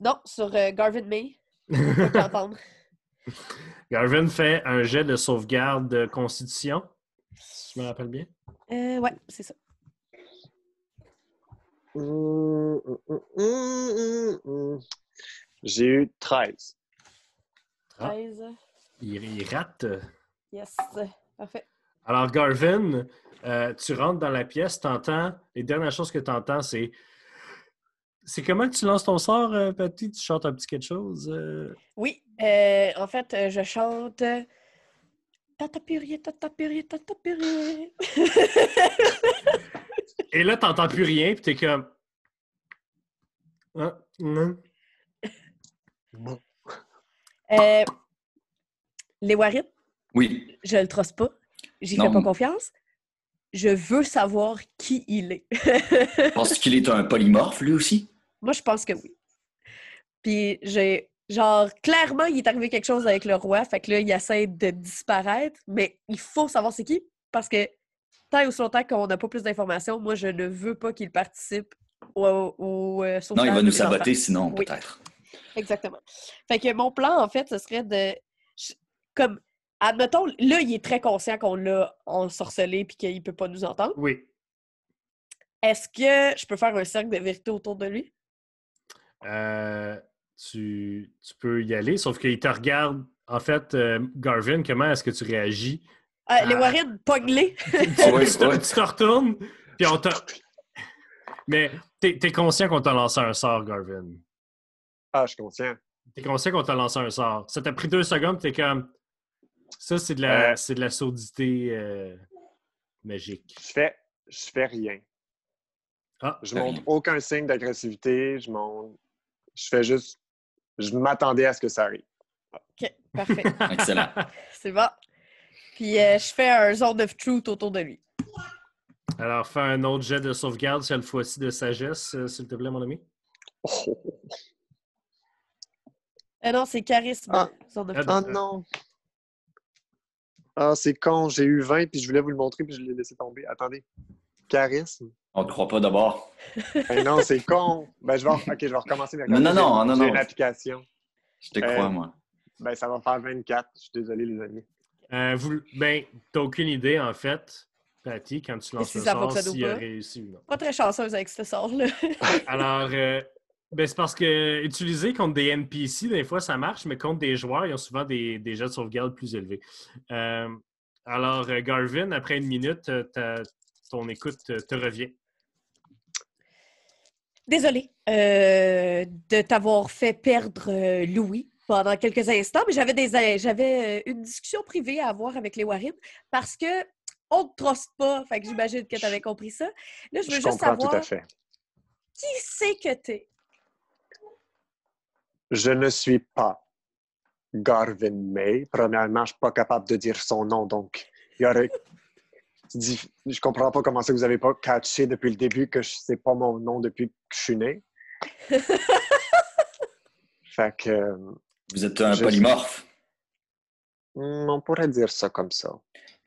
Non, sur euh, Garvin May. *laughs* Garvin fait un jet de sauvegarde de constitution. Si je me rappelle bien. Euh, ouais, c'est ça. Hum, hum, hum. J'ai eu 13. Ah. 13. Il, il rate. Yes. Parfait. Alors, Garvin, euh, tu rentres dans la pièce, t'entends. Les dernières choses que tu entends, c'est. C'est comment que tu lances ton sort, euh, Patty? Tu chantes un petit quelque chose? euh? Oui, euh, en fait, je chante. Tata purée, tata purée, tata purée. Et là, t'entends plus rien, puis t'es comme. Ah, hum. Euh, les Warren, Oui. je le trosse pas. J'y fais pas confiance. Je veux savoir qui il est. Penses-tu qu'il est un polymorphe, lui aussi? Moi, je pense que oui. Puis, j'ai. Genre, clairement, il est arrivé quelque chose avec le roi. Fait que là, il essaie de disparaître. Mais il faut savoir c'est qui. Parce que tant et aussi longtemps qu'on n'a pas plus d'informations, moi, je ne veux pas qu'il participe au, au euh, Non, il va nous enfants. saboter sinon, Oui. peut-être. Exactement. Fait que mon plan, en fait, ce serait de. Comme. Admettons, là, il est très conscient qu'on l'a ensorcelé puis qu'il peut pas nous entendre. Oui. Est-ce que je peux faire un cercle de vérité autour de lui? Euh, tu, tu peux y aller, sauf qu'il te regarde. En fait, euh, Garvin, comment est-ce que tu réagis? Euh, Les Ah. Warren, pogne-les! tu, te, te retournes, puis on t'a. *laughs* Mais t'es es conscient qu'on t'a lancé un sort, Garvin. Ah, je suis conscient. T'es conscient qu'on t'a lancé un sort. Ça t'a pris deux secondes, t'es comme. Ça, c'est de la, Euh. c'est de la sourdité euh, magique. Je fais, je fais rien. Ah, Je montre rien. aucun signe d'agressivité. Je montre. Je fais juste. Je m'attendais à ce que ça arrive. OK, parfait. *laughs* Excellent. C'est bon. Puis euh, je fais un zone of truth autour de lui. Alors, fais un autre jet de sauvegarde, cette fois-ci de sagesse, euh, s'il te plaît, mon ami. Oh, Ah non, c'est charisme. Ah. Zone of Ah, truth. oh non! Ah, c'est con. J'ai eu 20 puis je voulais vous le montrer puis je l'ai laissé tomber. Attendez. Charisme? On ne croit pas d'abord. Ben non, c'est con. Ben, je vais, ok, je vais recommencer. Non, non, non, non, J'ai une application. Je te Euh, crois, moi. Ben, ça va faire 24. Je suis désolé, les amis. Euh, vous, ben, t'as aucune idée, en fait, Patty, quand tu lances si le ça sort, s'il a pas? réussi ou non. Pas très chanceuse avec ce sort-là. *laughs* Alors, euh, ben, c'est parce que utiliser contre des NPC, des fois, ça marche, mais contre des joueurs, ils ont souvent des, des jets de sauvegarde plus élevés. Euh, alors, euh, Garvin, après une minute, euh, ton écoute euh, te revient. Désolée euh, de t'avoir fait perdre euh, Louis pendant quelques instants, mais j'avais des j'avais une discussion privée à avoir avec les Warren parce que on ne trosse pas. Fait que j'imagine que tu avais compris ça. Là, je veux Je juste comprends tout savoir à fait. qui c'est que t'es? Je ne suis pas Garvin May. Premièrement, je ne suis pas capable de dire son nom, donc il y aurait... C'est diff- Je comprends pas comment ça vous avez pas catché depuis le début que c'est pas mon nom depuis que je suis né. *laughs* fait que... euh, Vous êtes un je- polymorphe. Hmm, on pourrait dire ça comme ça.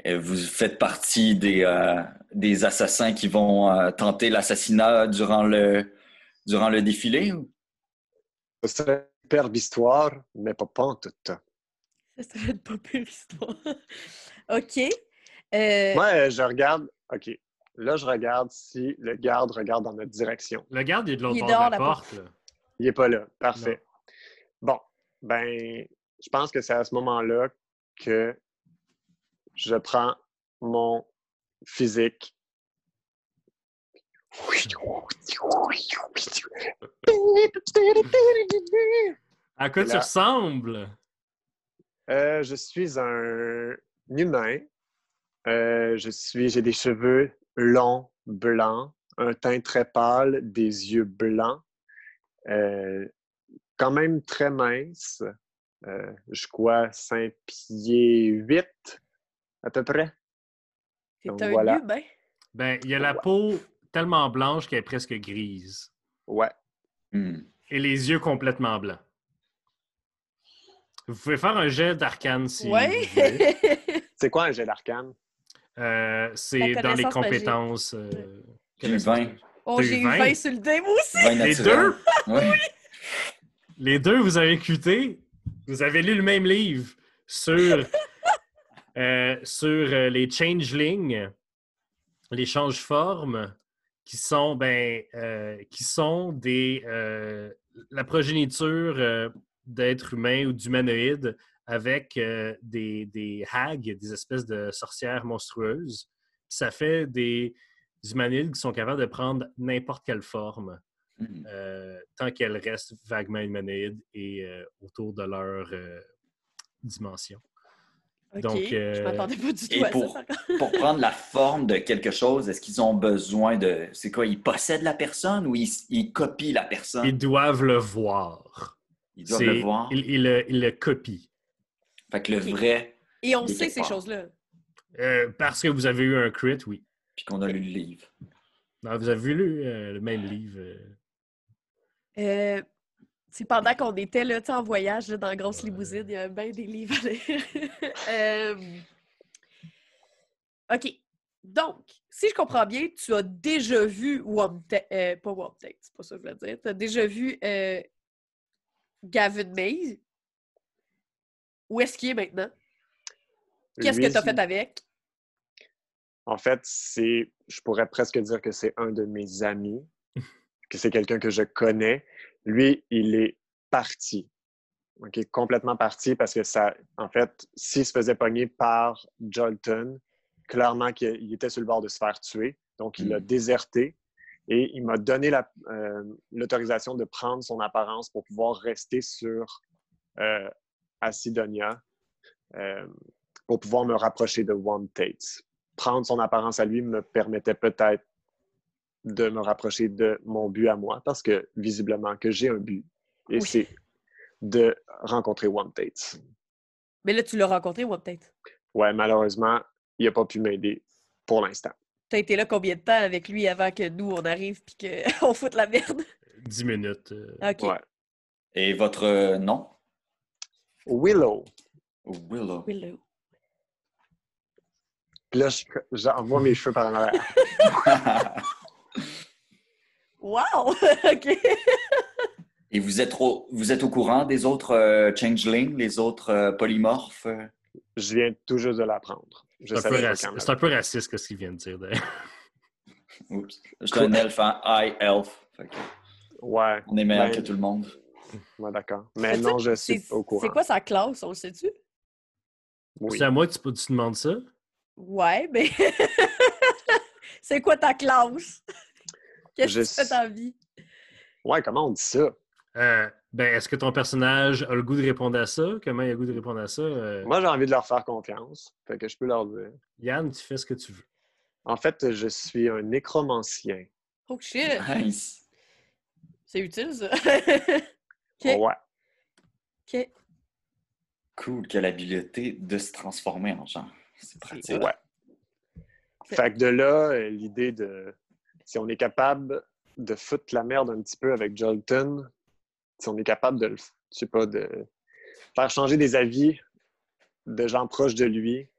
Et vous faites partie des, euh, des assassins qui vont euh, tenter l'assassinat durant le, durant le défilé? ou? Ce serait une superbe histoire, mais pas pantoute. Ça serait une pas pire histoire. *laughs* OK. Euh, Moi, je regarde. OK. Là, je regarde si le garde regarde dans notre direction. Le garde il est de l'autre bord de la la porte. là. Il n'est pas là. Parfait. Bon, ben, je pense que c'est à ce moment-là que je prends mon physique. À quoi tu ressembles? Euh, je suis un humain. Euh, je suis, j'ai des cheveux longs, blancs, un teint très pâle, des yeux blancs, euh, quand même très mince. Euh, je crois 5 pieds 8 à peu près. Donc un voilà. Ben, il y a la peau tellement blanche qu'elle est presque grise. Ouais. Hmm. Et les yeux complètement blancs. Vous pouvez faire un jet d'arcane si Ouais. vous voulez. C'est quoi un jet d'arcane? Euh, c'est dans les compétences. euh, J'ai eu 20. oh, j'ai eu 20? 20 sur le dé, moi aussi. 20 Les deux? Ouais. Les deux, vous avez écouté. Vous avez lu le même livre sur, *laughs* euh, sur les changelings, les change-formes, qui sont, ben, euh, qui sont des, euh, la progéniture euh, d'êtres humains ou d'humanoïdes avec euh, des, des hags, des espèces de sorcières monstrueuses. Ça fait des humanoïdes qui sont capables de prendre n'importe quelle forme. Hmm. euh, tant qu'elles restent vaguement humanoïdes et euh, autour de leur euh, dimension. Donc, Je euh, m'attendais pas du tout Et à pour, ça. pour prendre la forme de quelque chose, est-ce qu'ils ont besoin de. C'est quoi? Ils possèdent la personne ou ils, ils copient la personne? Ils doivent le voir. Ils doivent le voir. Ils, ils le, ils le copient. Fait que le vrai, Et on sait ces choses-là. Euh, parce que vous avez eu un crit, oui. puis qu'on a lu le livre. Non, vous avez lu euh, le même livre. euh, c'est pendant qu'on était là, en voyage là, dans la grosse limousine, il y a bien des livres à lire. *laughs* Euh, OK. Donc, si je comprends bien, tu as déjà vu Womtate, euh, pas Womtate, c'est pas ça que je voulais dire. Tu as déjà vu euh, Gavin Mays. Où est-ce qu'il est maintenant? Qu'est-ce que tu as fait avec? En fait, c'est, je pourrais presque dire que c'est un de mes amis, *laughs* que c'est quelqu'un que je connais. Lui, il est parti. OK, complètement parti parce que ça, en fait, s'il se faisait pogner par Jolton, clairement qu'il il était sur le bord de se faire tuer. Donc, il a Mm. déserté et il m'a donné la- euh, l'autorisation de prendre son apparence pour pouvoir rester sur euh, Acidonia euh, pour pouvoir me rapprocher de One Tate prendre son apparence à lui me permettait peut-être de me rapprocher de mon but à moi, parce que visiblement que j'ai un but, et Oui. c'est de rencontrer One Tate. Mais là, tu l'as rencontré, Womtate. Ouais, malheureusement, il n'a pas pu m'aider pour l'instant. Tu as été là combien de temps avec lui avant que nous, on arrive et qu'on *laughs* foute la merde? 10 minutes. euh. OK. Ouais. Et votre nom? Willow. Willow. Willow. Puis là, je- j'envoie mes cheveux par en arrière. *laughs* Wow! *laughs* OK. Et vous êtes, au, vous êtes au courant des autres euh, changelings, les autres euh, polymorphes? Je viens tout juste de l'apprendre. C'est un, peu raciste ce qu'il vient de dire. d'ailleurs. Oups. Je suis un elfe, hein? High elf. Que Ouais, on est meilleur Ben, que tout le monde. Ouais d'accord. Mais non, je sais, suis c'est- au courant. C'est quoi sa classe, on le sait-tu? Oui. C'est à moi que tu, peux- tu demandes ça? Ouais, mais. *laughs* c'est quoi ta classe? Qu'est-ce que tu fais la vie? Ouais, comment on dit ça? Euh, ben, est-ce que ton personnage a le goût de répondre à ça? Comment il a le goût de répondre à ça? Euh, Moi, j'ai envie de leur faire confiance. Fait que je peux leur dire. Yann, tu fais ce que tu veux. En fait, je suis un nécromancien. Oh shit! Nice. C'est utile, ça. *laughs* Ouais. OK. Cool a l'habileté de se transformer en genre. C'est pratique. Ouais. Fait que de là, euh, l'idée de si on est capable de foutre la merde un petit peu avec Jolton, si on est capable de, le- je sais pas, de faire changer des avis de gens proches de lui,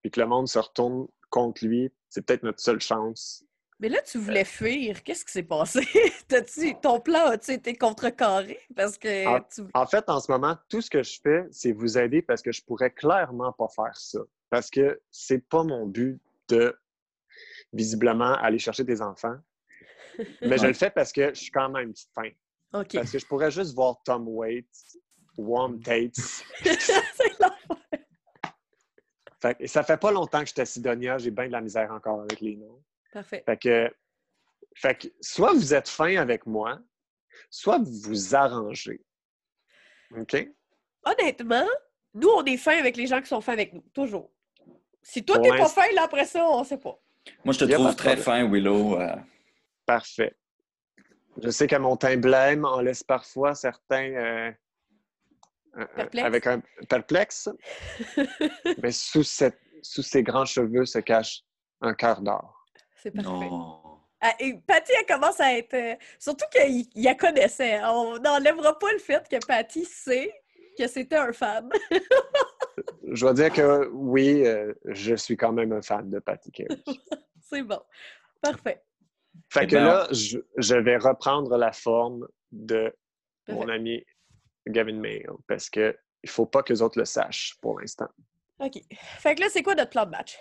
puis que le monde se retourne contre lui, c'est peut-être notre seule chance. Mais là, tu voulais fuir. Qu'est-ce qui s'est passé? *laughs* T'as-tu- ton plan a-tu été contrecarré? Parce que tu... En fait, en ce moment, tout ce que je fais, c'est vous aider parce que je pourrais clairement pas faire ça. Parce que c'est pas mon but de, visiblement, aller chercher des enfants. Mais je le fais parce que je suis quand même fin. OK. Parce que je pourrais juste voir Tom Waits, Warm Tates. *laughs* Fait, que- et ça fait pas longtemps que j'étais à Sidonia, j'ai bien de la misère encore avec les noms. Parfait. Fait que, fait que soit vous êtes fin avec moi, soit vous vous arrangez. OK? Honnêtement, nous, on est fin avec les gens qui sont fins avec nous. Toujours. Si toi, t'es pas fin, là, après ça, on sait pas. Moi, je te trouve très problème. fin, Willow. euh, Parfait. Je sais que mon teint blême en laisse parfois certains euh, euh, Perplexes. avec un perplexe, *laughs* mais sous, cette, sous ces grands cheveux se cache un cœur d'or. C'est parfait. non. Ah, et Patty, elle commence à être. euh, surtout qu'il il la connaissait. On n'enlèvera pas le fait que Patty sait que c'était un fan. Je dois dire que oui, euh, je suis quand même un fan de Patty Carey. *laughs* C'est bon. Parfait. Fait Eh que ben, là, je, je vais reprendre la forme de mon ami Gavin Mail parce que il faut pas que les autres le sachent pour l'instant. OK. Fait que là, c'est quoi notre plan de match?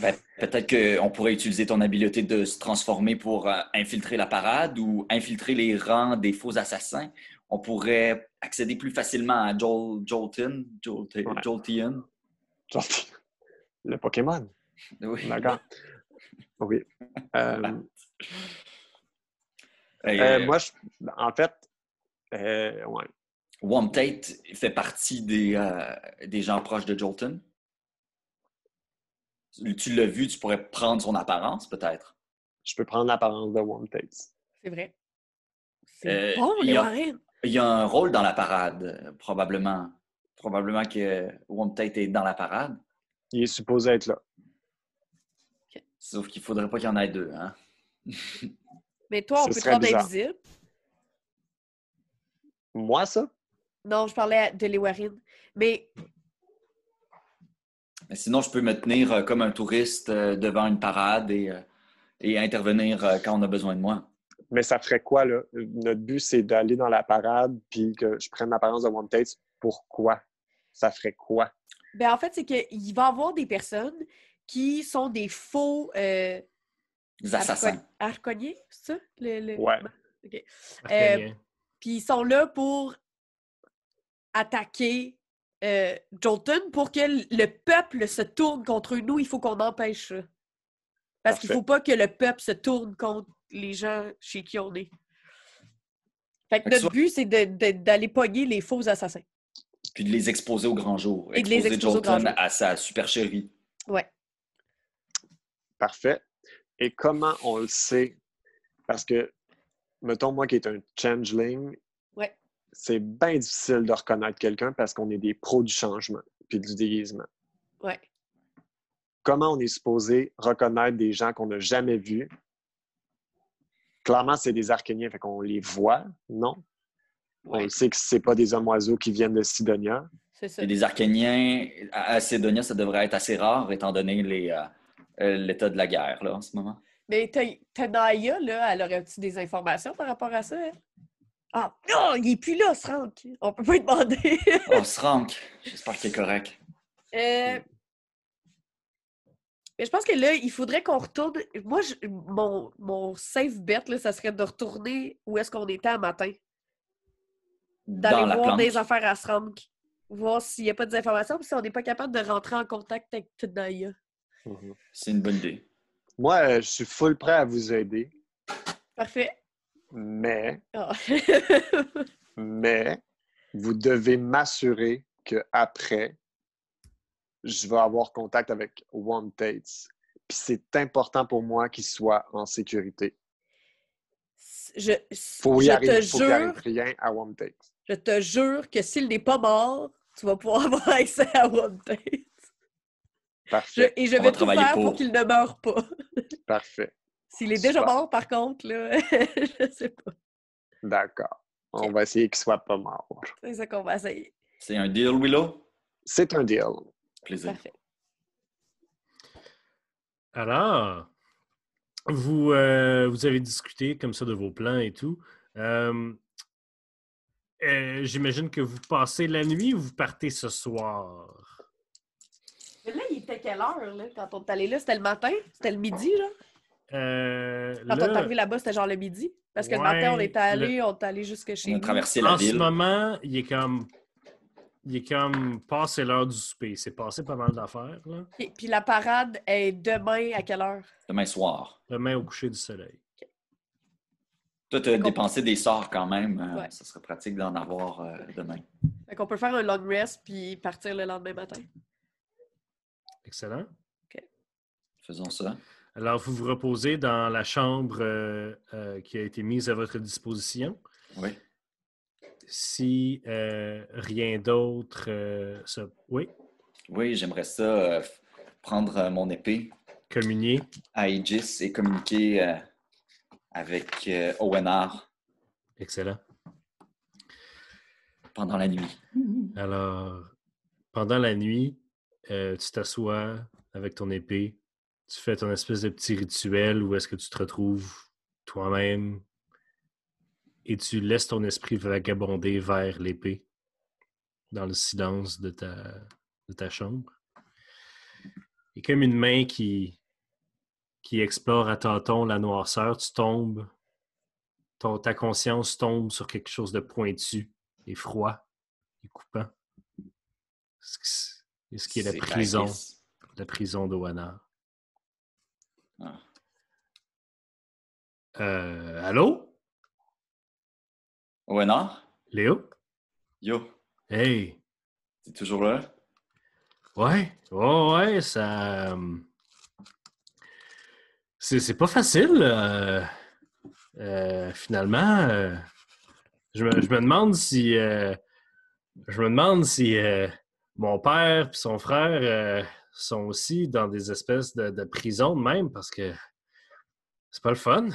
Ben, Peut-être qu'on pourrait utiliser ton habileté de se transformer pour euh, infiltrer la parade ou infiltrer les rangs des faux assassins. On pourrait accéder plus facilement à Joel, Jolton, Jolt- Ouais. Jolteon. Genre, le Pokémon. Oui. D'accord. Oui. *laughs* Euh, euh, moi, je- en fait, ouais. Wom Tate fait partie des, des gens proches de Jolton. Tu l'as vu, tu pourrais prendre son apparence, peut-être? je peux prendre l'apparence de One Tates. C'est vrai. C'est Euh, bon, il y a-. Il y a un rôle dans la parade, euh, probablement. Probablement que Wom Tate est dans la parade. Il est supposé être là. Sauf qu'il faudrait pas qu'il y en ait deux. Hein? *laughs* Mais toi, on Ce peut te rendre bizarre. invisible? Moi, ça? Non, je parlais de Léwarine. Mais Mais sinon, je peux me tenir euh, comme un touriste euh, devant une parade et, euh, et intervenir quand on a besoin de moi. Mais ça ferait quoi, là? Notre but, c'est d'aller dans la parade puis que je prenne l'apparence de One Tates. Pourquoi? Ça ferait quoi? ben, en fait, c'est qu'il va y avoir des personnes qui sont des faux euh, Des assassins. arco- arconniers, c'est ça? Le, le- Ouais. OK. Puis ils sont là pour attaquer euh, Jolton pour que le peuple se tourne contre nous. Il faut qu'on empêche ça. Parce qu'il Parfait. faut pas que le peuple se tourne contre les gens chez qui on est. Fait que notre soit- but, c'est de- de- d'aller pogner les faux assassins. Puis de les exposer au grand jour. Et de les exposer exposer au grand Jolton jour. à sa supercherie. Ouais. Parfait. Et comment on le sait? Parce que, mettons, moi qui est un changeling. C'est bien difficile de reconnaître quelqu'un parce qu'on est des pros du changement puis du déguisement. Ouais. Comment on est supposé reconnaître des gens qu'on n'a jamais vus? Clairement, c'est des archéniens, fait qu'on les voit, non? On Ouais. sait que c'est pas des hommes oiseaux qui viennent de Sidonia. C'est ça. Et des Archéniens, à Sédonia, ça devrait être assez rare étant donné euh, euh, l'état de la guerre là, en ce moment. Mais t'as t'as Naya, là, elle aurait-tu des informations par rapport à ça? elle? Ah, non, il est plus là, Franck. On peut pas lui demander. *laughs* Oh, Srank, j'espère qu'il est correct. Euh, Mais je pense que là, il faudrait qu'on retourne. Moi, je- mon, mon safe bet, là, ça serait de retourner où est-ce qu'on était un matin. Dans D'aller voir planque. des affaires à Srank. Voir s'il n'y a pas des informations, puis si on n'est pas capable de rentrer en contact avec Naya. C'est une bonne idée. Moi, euh, je suis full prêt à vous aider, Parfait. Mais, Ah. mais vous devez m'assurer qu'après, je vais avoir contact avec One Tates. Puis c'est important pour moi qu'il soit en sécurité. je Faut y je arriver, te faut qu'il jure, arrive rien à One Tates. je te jure que s'il n'est pas mort, tu vas pouvoir *laughs* avoir accès à One Tate. Je- Parfait, et je On vais va tout travailler faire pour, pour. qu'il ne meure pas. *laughs* parfait. S'il est déjà mort, par contre, là, *laughs* je sais pas. D'accord. On va essayer qu'il soit pas mort. C'est ça qu'on va essayer. C'est un deal, Willow? C'est un deal. Plaisir. Parfait. Alors, vous, euh, vous avez discuté comme ça de vos plans et tout. Euh, euh, J'imagine que vous passez la nuit ou vous partez ce soir? Mais là, il était quelle heure, là, quand on est allé là? C'était le matin? C'était le midi, là? Euh, Quand on est là, arrivé là-bas, c'était genre le midi? Parce que le matin, on est allé, on est allé jusque chez On a nous. traversé la en ce ville. moment, il est comme. Il est comme passé l'heure du souper. C'est passé pas mal d'affaires, là. Puis, puis la parade est demain à quelle heure? Demain soir. Demain au coucher du soleil. Toi, tu as dépensé des sorts quand même. euh, Ouais. Ça serait pratique d'en avoir euh, demain. Fait qu'on peut faire un long rest puis partir le lendemain matin. Excellent. Faisons ça. Alors, vous vous reposez dans la chambre euh, euh, qui a été mise à votre disposition. Oui. Si euh, rien d'autre. se- Oui, Oui, j'aimerais ça prendre mon épée communier. à Aegis et communiquer avec euh, Owenar Excellent. pendant la nuit. Alors, pendant la nuit, tu t'assois avec ton épée, tu fais ton espèce de petit rituel où est-ce que tu te retrouves toi-même et tu laisses ton esprit vagabonder vers l'épée dans le silence de ta, de ta chambre. Et comme une main qui, qui explore à tâtons la noirceur, tu tombes, ton- ta conscience tombe sur quelque chose de pointu et froid et coupant. Ce qui- ce qui est la prison, la prison de Wana. Ah. Euh, allô? Léo? Yo, Hey! t'es toujours là? Ouais, ouais, ouais, ça. euh, C'est c'est pas facile. euh, euh, finalement, je, me, je me demande si. je me demande si mon père et son frère sont aussi dans des espèces de, de prisons même parce que c'est pas le fun.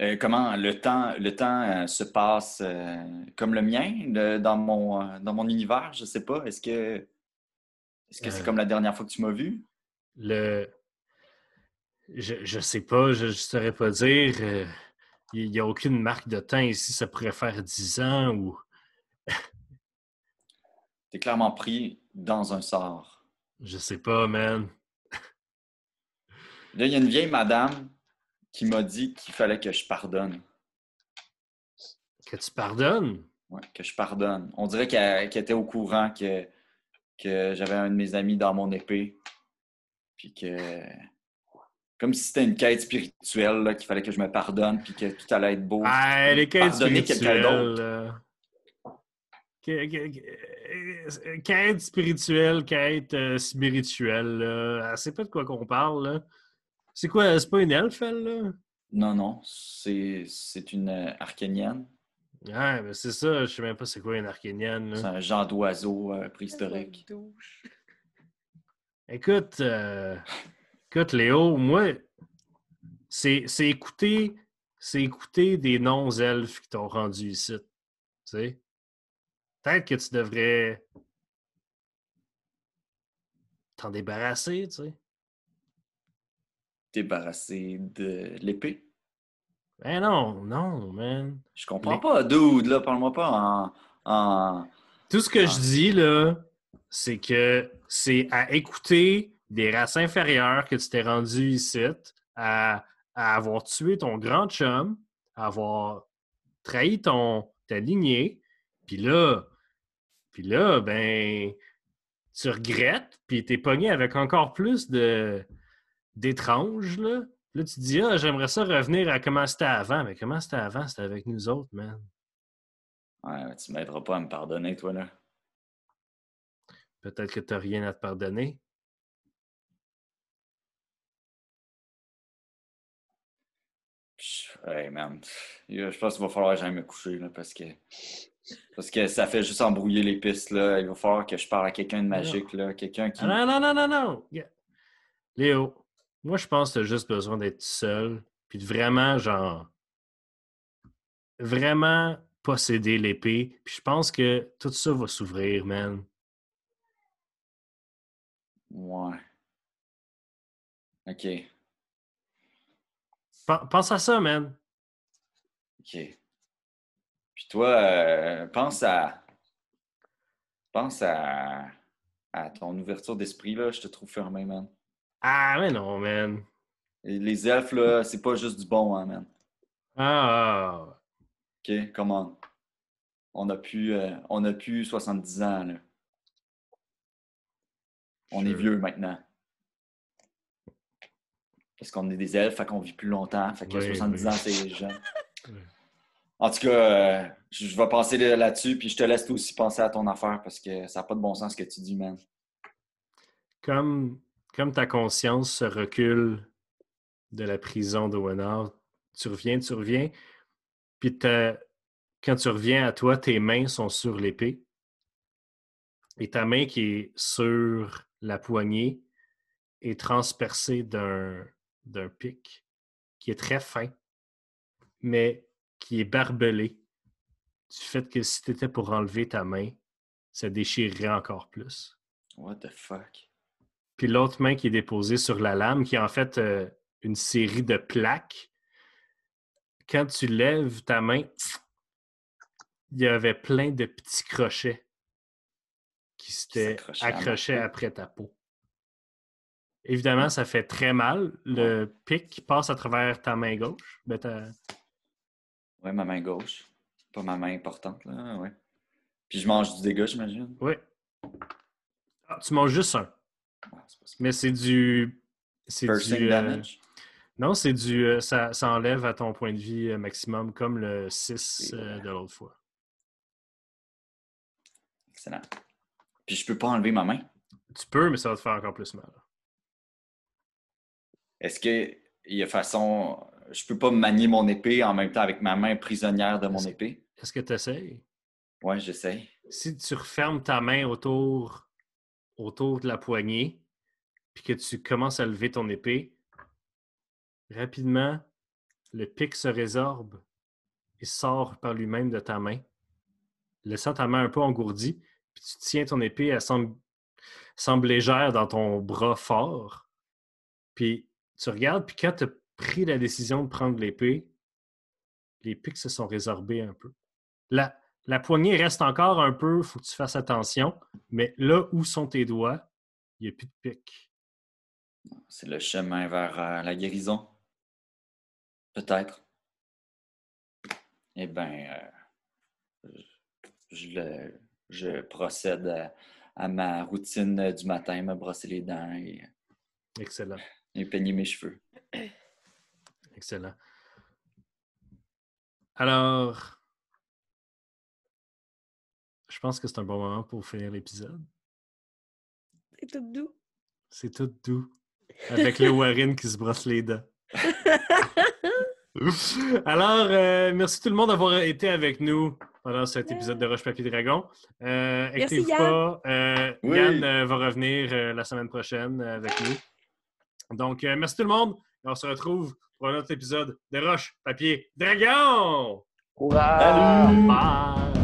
Euh, comment le temps, le temps euh, se passe euh, comme le mien le- dans, mon, dans mon univers? Je sais pas. Est-ce que est-ce que c'est comme la dernière fois que tu m'as vu? Le. Je, je sais pas, je ne saurais pas dire. Il n'y a aucune marque de temps ici, ça pourrait faire 10 ans ou. T'es clairement pris dans un sort. Je sais pas, man. Là, il y a une vieille madame qui m'a dit qu'il fallait que je pardonne. Que tu pardonnes? Ouais, que je pardonne. On dirait qu'elle était au courant que, que j'avais un de mes amis dans mon épée. Puis que. Comme si c'était une quête spirituelle, qu'il fallait que je me pardonne, puis que tout allait être beau. Ah, les quêtes Pardonner quelqu'un d'autre. là. Que- que- que- euh, Quête spirituelle, quête euh, spirituelle. là. Elle sait pas de quoi qu'on parle. là. C'est quoi? C'est pas une elfe, elle, là? Non, non, c'est c'est une euh, archénienne. Ouais, mais c'est ça. Je sais même pas c'est quoi une archénienne. C'est un genre d'oiseau euh, préhistorique. Écoute, euh, écoute, Léo, moi, c'est c'est écouter, c'est écouter des non-elfes qui t'ont rendu ici. Tu sais? Peut-être que tu devrais t'en débarrasser, tu sais. Débarrassé de l'épée? Ben non, non, man. Je comprends pas, dude, là, parle-moi pas en. en... Tout ce que je dis, là, c'est que c'est à écouter des races inférieures que tu t'es rendu ici, à, à avoir tué ton grand chum, à avoir trahi ton, ta lignée, puis là, puis là, ben, tu regrettes, puis t'es pogné avec encore plus de d'étranges, là. Là, tu te dis, ah, j'aimerais ça revenir à comment c'était avant. Mais comment c'était avant? C'était avec nous autres, man. Ouais, mais tu m'aideras pas à me pardonner, toi, là. Peut-être que t'as rien à te pardonner. Hey, man. Je pense qu'il va falloir que j'aille me coucher, là, parce que. Parce que ça fait juste embrouiller les pistes, là. Il va falloir que je parle à quelqu'un de magique, là. Quelqu'un qui. Ah, non, non, non, non, non. Yeah. Léo, moi, je pense que tu as juste besoin d'être seul, puis de vraiment, genre, vraiment posséder l'épée. Puis je pense que tout ça va s'ouvrir, man. Ouais. OK. Pen- Pense à ça, man. OK. Toi, euh, pense à. Pense à. à ton ouverture d'esprit, là. Je te trouve fermé, man. Ah, mais non, man. Et les elfes, là, c'est pas juste du bon, hein, man. Ah, OK, comment? On a plus, euh, on a plus 70 ans, là. On est vieux maintenant. Parce qu'on est des elfes, fait qu'on vit plus longtemps. Fait que Oui, 70 oui. ans, c'est jeune. *laughs* En tout cas, euh, je, vais passer là- là-dessus, puis je te laisse toi aussi penser à ton affaire parce que ça n'a pas de bon sens ce que tu dis, man. comme, comme ta conscience se recule de la prison de Wenard, tu reviens, tu reviens, puis quand tu reviens à toi, tes mains sont sur l'épée, et ta main qui est sur la poignée est transpercée d'un pic qui est très fin, mais qui est barbelé du fait que si tu étais pour enlever ta main, ça déchirerait encore plus. What the fuck? Puis l'autre main qui est déposée sur la lame, qui est en fait euh, une série de plaques. Quand tu lèves ta main, il y avait plein de petits crochets qui s'étaient accrochés après ta peau. Évidemment, ça fait très mal. Le pic passe à travers ta main gauche. Ben, ta- Ouais, ma main gauche. Pas ma main importante, là, ouais. Puis je mange du dégât, j'imagine. Oui. Ah, tu manges juste un. Ah. Mais c'est du. C'est du. euh, damage? Non, c'est du. euh, ça, ça enlève à ton point de vie euh, maximum, comme le 6 Et euh, voilà. de l'autre fois. Excellent. Puis je peux pas enlever ma main? Tu peux, mais ça va te faire encore plus mal. Est-ce que il y a façon. Je peux pas manier mon épée en même temps avec ma main prisonnière de mon épée? Est-ce que tu essayes? Ouais, j'essaye. Si tu refermes ta main autour, autour de la poignée, puis que tu commences à lever ton épée, rapidement, le pic se résorbe et sort par lui-même de ta main, laissant ta main un peu engourdie, puis tu tiens ton épée, elle semble, semble légère dans ton bras fort. Puis tu regardes, puis quand tu pris la décision de prendre l'épée, les pics se sont résorbés un peu. La, la poignée reste encore un peu, il faut que tu fasses attention, mais là où sont tes doigts, il n'y a plus de pics. C'est le chemin vers euh, la guérison. Peut-être. Eh bien, je, je le- je procède à, à ma routine du matin, me brosser les dents et, Excellent, et peigner mes cheveux. Excellent. Alors, je pense que c'est un bon moment pour finir l'épisode. C'est tout doux. C'est tout doux. Avec le Warren qui se brosse les dents. *laughs* Alors, euh, merci tout le monde d'avoir été avec nous pendant cet épisode de Roche Papier Dragon. Euh, Merci, pas, euh, Oui. Yann euh, va revenir euh, la semaine prochaine euh, avec nous. Donc, euh, merci tout le monde. Et on se retrouve pour un autre épisode de Roche Papier Dragon. Hurrah! Salut! Bye!